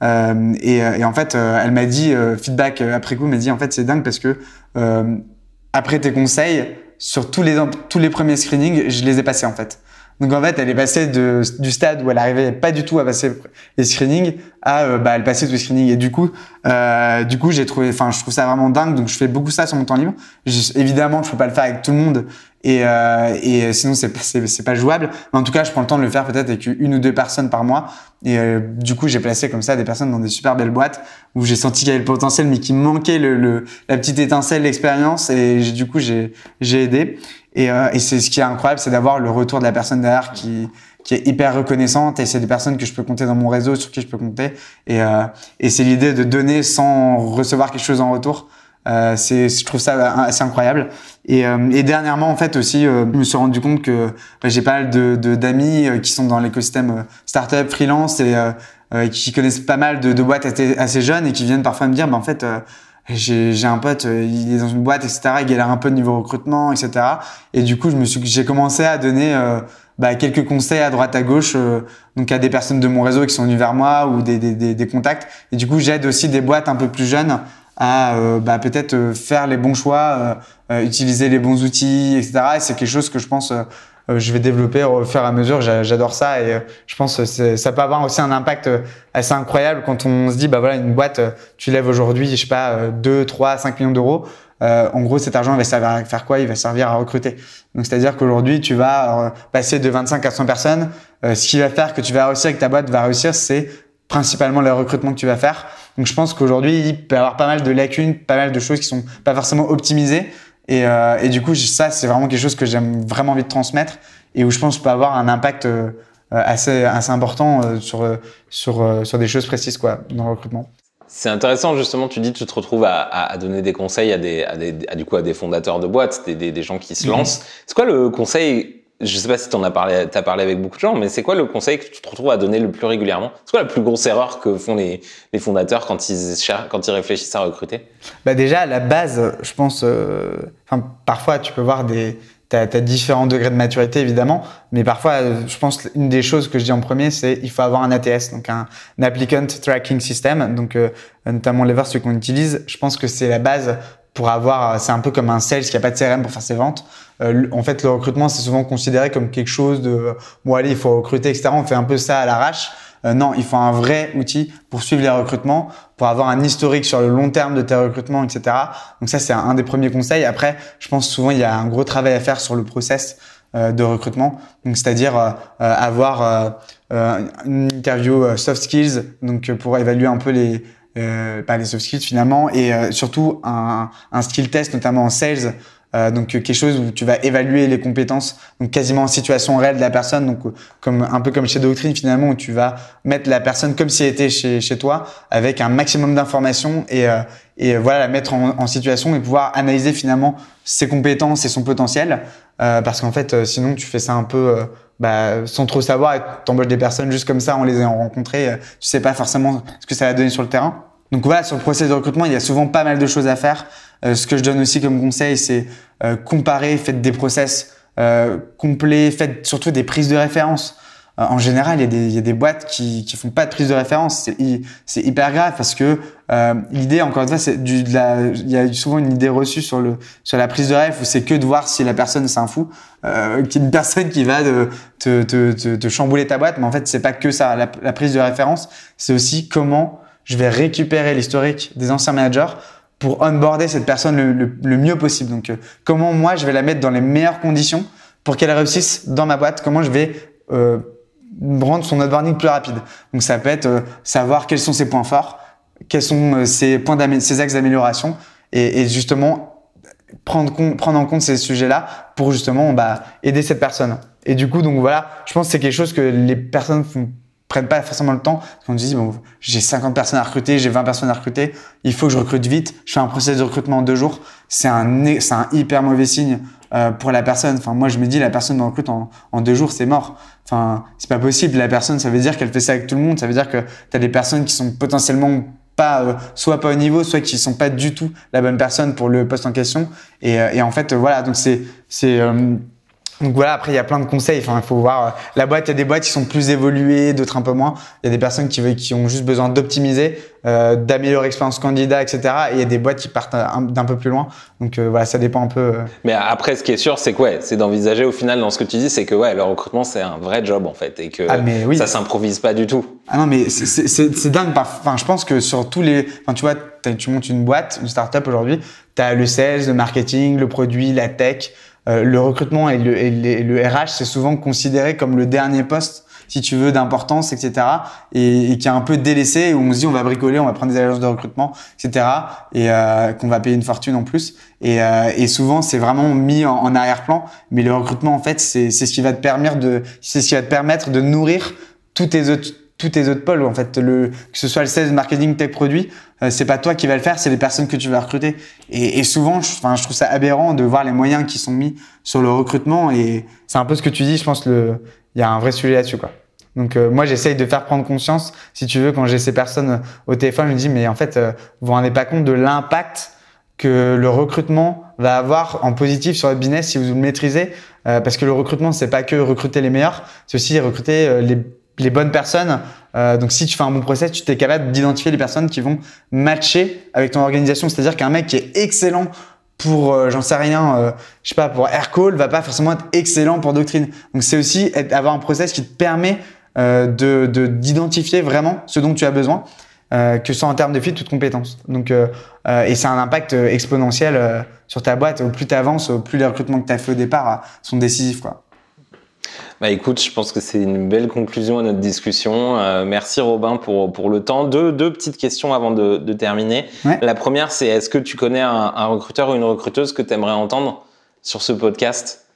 Euh, et, et en fait, elle m'a dit, feedback après coup, m'a dit en fait c'est dingue parce que après tes conseils, sur tous les tous les premiers screenings, je les ai passés en fait. Donc en fait, elle est passée du stade où elle arrivait pas du tout à passer les screenings à euh, bah elle passait tous les screenings. Et du coup euh, du coup j'ai trouvé enfin je trouve ça vraiment dingue. Donc je fais beaucoup ça sur mon temps libre. évidemment, je peux pas le faire avec tout le monde et, euh, et sinon c'est c'est pas jouable. Mais en tout cas, je prends le temps de le faire peut-être avec une ou deux personnes par mois. Et euh, du coup, j'ai placé comme ça des personnes dans des super belles boîtes où j'ai senti qu'il y avait le potentiel, mais qui manquait le, le la petite étincelle, l'expérience. Et du coup, j'ai j'ai aidé. Et, euh, et c'est ce qui est incroyable, c'est d'avoir le retour de la personne derrière qui qui est hyper reconnaissante et c'est des personnes que je peux compter dans mon réseau sur qui je peux compter et euh, et c'est l'idée de donner sans recevoir quelque chose en retour euh, c'est, je trouve ça assez incroyable. Et, euh, et dernièrement, en fait, aussi, euh, je me suis rendu compte que bah, j'ai pas mal de, d'amis euh, qui sont dans l'écosystème euh, startup, freelance et qui connaissent pas mal de, de boîtes assez, assez, jeunes et qui viennent parfois me dire, bah, en fait, j'ai, j'ai un pote, il est dans une boîte, etc., il galère un peu de niveau recrutement, etc. Et du coup, je j'ai commencé à donner bah, quelques conseils à droite à gauche euh, donc à des personnes de mon réseau qui sont venues vers moi ou des, des, des, contacts et du coup j'aide aussi des boîtes un peu plus jeunes à euh, bah, peut-être faire les bons choix, utiliser les bons outils, etc. Et c'est quelque chose que je pense je vais développer au fur et à mesure. J'adore ça et je pense que ça peut avoir aussi un impact assez incroyable quand on se dit bah voilà une boîte tu lèves aujourd'hui je sais pas 2, 3, 5 millions d'euros. Euh, en gros, cet argent il va servir à faire quoi? Il va servir à recruter. Donc, c'est-à-dire qu'aujourd'hui, tu vas euh, passer de 25 à 100 personnes. Euh, ce qui va faire que tu vas réussir, que ta boîte va réussir, c'est principalement le recrutement que tu vas faire. Donc, je pense qu'aujourd'hui, il peut y avoir pas mal de lacunes, pas mal de choses qui sont pas forcément optimisées. Et, euh, et du coup, ça, c'est vraiment quelque chose que j'aime vraiment envie de transmettre et où je pense peut avoir un impact assez, assez important sur, sur, sur des choses précises quoi, dans le recrutement. C'est intéressant justement, tu dis tu te retrouves à, à, donner des conseils à des, à des à, du coup à des fondateurs de boîtes, des, des, des gens qui se mhm. lancent. C'est quoi le conseil Je sais pas si tu en as parlé, as parlé avec beaucoup de gens, mais c'est quoi le conseil que tu te retrouves à donner le plus régulièrement? C'est quoi la plus grosse erreur que font les, les fondateurs quand ils quand ils réfléchissent à recruter? Bah déjà la base, je pense, euh, enfin parfois tu peux voir des tu as, différents degrés de maturité évidemment, mais parfois, je pense une des choses que je dis en premier, c'est il faut avoir un ATS, donc un, Applicant Tracking System, donc euh, notamment les ceux qu'on utilise. Je pense que c'est la base pour avoir, c'est un peu comme un sales qui a pas de CRM pour faire ses ventes. Euh, en fait, le recrutement, c'est souvent considéré comme quelque chose de, bon allez, il faut recruter, etc. On fait un peu ça à l'arrache. Euh, non, il faut un vrai outil pour suivre les recrutements, pour avoir un historique sur le long terme de tes recrutements, etc. Donc ça, c'est un, des premiers conseils. Après, je pense souvent il y a un gros travail à faire sur le process euh, de recrutement. Donc c'est-à-dire euh, avoir une interview soft skills, donc pour évaluer un peu les pas les soft skills finalement, et surtout un, un skill test, notamment en sales euh, donc quelque chose où tu vas évaluer les compétences, donc quasiment en situation réelle de la personne, donc comme un peu comme chez Doctrine finalement où tu vas mettre la personne comme si elle était chez, chez toi avec un maximum d'informations et, euh, et voilà la mettre en, en, situation et pouvoir analyser finalement ses compétences et son potentiel euh, parce qu'en fait sinon tu fais ça un peu bah, sans trop savoir t'embauches des personnes juste comme ça en les ayant rencontrées, tu sais pas forcément ce que ça va donner sur le terrain. Donc voilà, sur le processus de recrutement, il y a souvent pas mal de choses à faire. Euh, ce que je donne aussi comme conseil, c'est euh, comparer, faites des process euh, complets, faites surtout des prises de référence. en général, il y, a des, il y a des boîtes qui qui font pas de prise de référence. C'est hyper grave parce que l'idée, encore une fois, c'est du, de la, il y a souvent une idée reçue sur le sur la prise de rêve où c'est que de voir si la personne c'est un fou, euh, qu'il y a une personne qui va te, te, te, te, chambouler ta boîte. Mais en fait, c'est pas que ça. La prise de référence, c'est aussi comment je vais récupérer l'historique des anciens managers pour onboarder cette personne le, mieux possible. Donc, euh, comment moi, je vais la mettre dans les meilleures conditions pour qu'elle réussisse dans ma boîte? Comment je vais euh, rendre son onboarding plus rapide? Donc, ça peut être euh, savoir quels sont ses points forts, quels sont euh, ses points ses axes d'amélioration, et, et, justement prendre, prendre en compte ces sujets-là pour justement bah, aider cette personne. Et du coup, donc voilà, je pense que c'est quelque chose que les personnes font prennent pas forcément le temps. Parce qu'on dit, bon, j'ai 50 personnes à recruter, j'ai 20 personnes à recruter, il faut que je recrute vite, je fais un processus de recrutement en deux jours. C'est un, c'est un hyper mauvais signe euh, pour la personne. Enfin, moi, je me dis, la personne me recrute en, en deux jours, c'est mort. Enfin, c'est pas possible. La personne, ça veut dire qu'elle fait ça avec tout le monde. Ça veut dire que tu as des personnes qui sont potentiellement pas euh, soit pas au niveau soit qui sont pas du tout la bonne personne pour le poste en question et, euh, et en fait voilà donc c'est c'est donc voilà, après il y a plein de conseils. Enfin, il faut voir euh, la boîte. Il y a des boîtes qui sont plus évoluées, d'autres un peu moins. Il y a des personnes qui qui ont juste besoin d'optimiser, euh, d'améliorer l'expérience candidat, etc. Et il y a des boîtes qui partent d'un peu plus loin. Donc euh, voilà, ça dépend un peu. Euh. Mais après, ce qui est sûr, c'est que ouais, c'est d'envisager au final dans ce que tu dis, c'est que ouais, le recrutement c'est un vrai job en fait et que ah, mais oui. ça s'improvise pas du tout. Ah non, mais c'est dingue. Enfin, je pense que sur tous les, enfin tu vois, tu montes une boîte, une startup aujourd'hui, tu as le sales, le marketing, le produit, la tech. Euh, le recrutement et le, le RH, c'est souvent considéré comme le dernier poste si tu veux, d'importance, etc. Et, qui est un peu délaissé, où on se dit on va bricoler, on va prendre des agences de recrutement, etc. Et euh, qu'on va payer une fortune en plus. Et, euh, et souvent, c'est vraiment mis en, arrière-plan. Mais le recrutement, en fait, c'est ce qui va te permettre de, c'est ce qui va te permettre de nourrir tous tes autres tous tes autres pôles en fait. Le que ce soit le sales marketing tech produit euh, c'est pas toi qui vas le faire c'est les personnes que tu vas recruter. Et, et souvent je, je trouve ça aberrant de voir les moyens qui sont mis sur le recrutement et c'est un peu ce que tu dis je pense il y a un vrai sujet là-dessus quoi. Donc euh, moi j'essaye de faire prendre conscience si tu veux quand j'ai ces personnes au téléphone je me dis mais en fait euh, vous vous rendez pas compte de l'impact que le recrutement va avoir en positif sur votre business si vous le maîtrisez. Parce que le recrutement c'est pas que recruter les meilleurs c'est aussi recruter les les bonnes personnes Euh, donc si tu fais un bon process, tu es capable d'identifier les personnes qui vont matcher avec ton organisation. C'est-à-dire qu'un mec qui est excellent pour, euh, j'en sais rien, euh, je sais pas, pour Aircall, va pas forcément être excellent pour Doctrine. Donc c'est aussi être, avoir un process qui te permet euh, de d'identifier vraiment ce dont tu as besoin, euh, que ce soit en termes de fit ou de compétences. Donc et c'est un impact exponentiel sur ta boîte. Au plus tu avances, au plus les recrutements que tu as fait au départ sont décisifs. Quoi. Bah écoute, je pense que c'est une belle conclusion à notre discussion. Euh, merci Robin pour, pour le temps. Deux, deux petites questions avant de, de terminer. La première, c'est est-ce que tu connais un, un, recruteur ou une recruteuse que tu aimerais entendre sur ce podcast?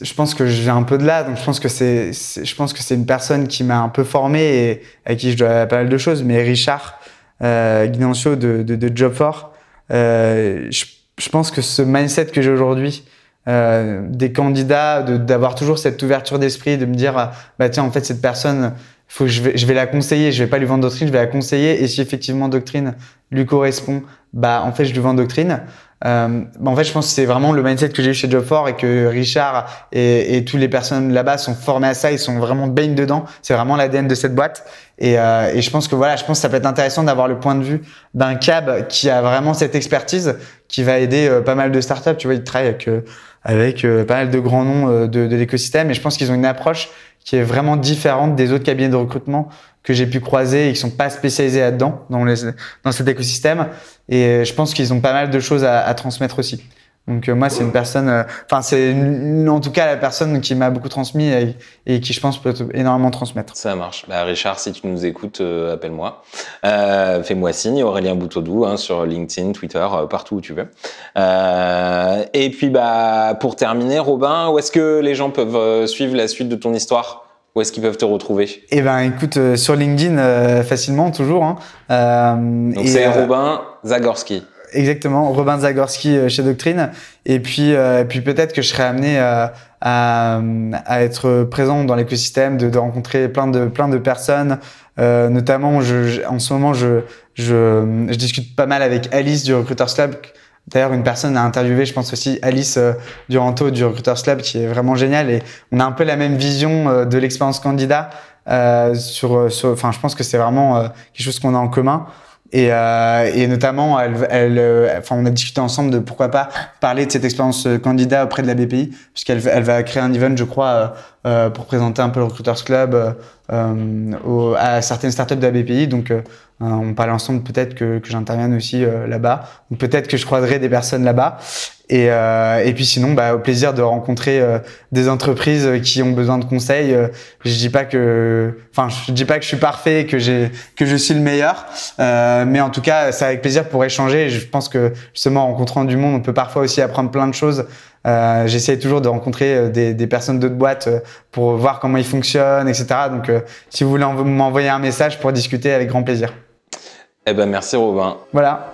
Je pense que j'ai un peu de là, donc je pense que c'est, je pense que c'est une personne qui m'a un peu formé et à qui je dois pas mal de choses. Mais Richard euh, Guinancio de, de, de Job4, euh, je, je, pense que ce mindset que j'ai aujourd'hui, euh, des candidats, d'avoir toujours cette ouverture d'esprit, de me dire bah tiens en fait cette personne, faut je vais, je vais la conseiller, je vais pas lui vendre doctrine, je vais la conseiller et si effectivement doctrine lui correspond, bah en fait je lui vends doctrine. Euh, bah, en fait, je pense que c'est vraiment le mindset que j'ai eu chez Job4 et que Richard et, et toutes les personnes là-bas sont formés à ça, ils sont vraiment baignent dedans. C'est vraiment l'ADN de cette boîte. Et, euh, et, je pense que voilà, je pense que ça peut être intéressant d'avoir le point de vue d'un cab qui a vraiment cette expertise, qui va aider euh, pas mal de startups. Tu vois, il travaille avec euh, avec euh, pas mal de grands noms euh, de, de l'écosystème. Et je pense qu'ils ont une approche qui est vraiment différente des autres cabinets de recrutement que j'ai pu croiser et qui sont pas spécialisés là-dedans, dans, dans cet écosystème. Et je pense qu'ils ont pas mal de choses à, à transmettre aussi. Donc euh, moi c'est une personne, euh, enfin c'est en tout cas la personne qui m'a beaucoup transmis et, qui je pense peut énormément transmettre. Ça marche. Bah, Richard, si tu nous écoutes, euh, appelle-moi, fais-moi signe. Aurélien Boutoudou hein, sur LinkedIn, Twitter, partout où tu veux. et puis bah pour terminer, Robin, où est-ce que les gens peuvent suivre la suite de ton histoire? Où est-ce qu'ils peuvent te retrouver? Eh ben, écoute, sur LinkedIn, facilement, toujours. Hein. Donc c'est Robin Zagorski. Exactement, Robin Zagorski euh, chez Doctrine. Et puis, euh, puis peut-être que je serai amené euh, à, à, être présent dans l'écosystème, de, de, rencontrer plein de plein de personnes. Euh, notamment, je, en ce moment, je, je, je, discute pas mal avec Alice du Recruiters Club. D'ailleurs, une personne a interviewé, je pense aussi Alice Duranto du Recruiters Club, qui est vraiment génial. Et on a un peu la même vision de l'expérience candidat. sur, sur, enfin, je pense que c'est vraiment quelque chose qu'on a en commun. Et, euh, et notamment, elle, elle, euh, enfin, on a discuté ensemble de pourquoi pas parler de cette expérience euh, candidat auprès de la BPI, puisqu'elle elle va créer un event, je crois, euh, euh pour présenter un peu le Recruiters Club euh, à certaines startups de la BPI. Donc, on parlait ensemble peut-être que, que j'intervienne aussi là-bas, ou peut-être que je croiserai des personnes là-bas. Et, euh, et puis sinon, bah, au plaisir de rencontrer euh, des entreprises qui ont besoin de conseils. Euh, je dis pas que, enfin, je dis pas que je suis parfait, que j'ai, que je suis le meilleur, euh, mais en tout cas, c'est avec plaisir pour échanger. Je pense que justement, en rencontrant du monde, on peut parfois aussi apprendre plein de choses. Euh, J'essaie toujours de rencontrer des, des personnes d'autres boîtes pour voir comment ils fonctionnent, etc. Donc, si vous voulez m'envoyer un message pour discuter, avec grand plaisir. Eh ben, merci Robin. Voilà.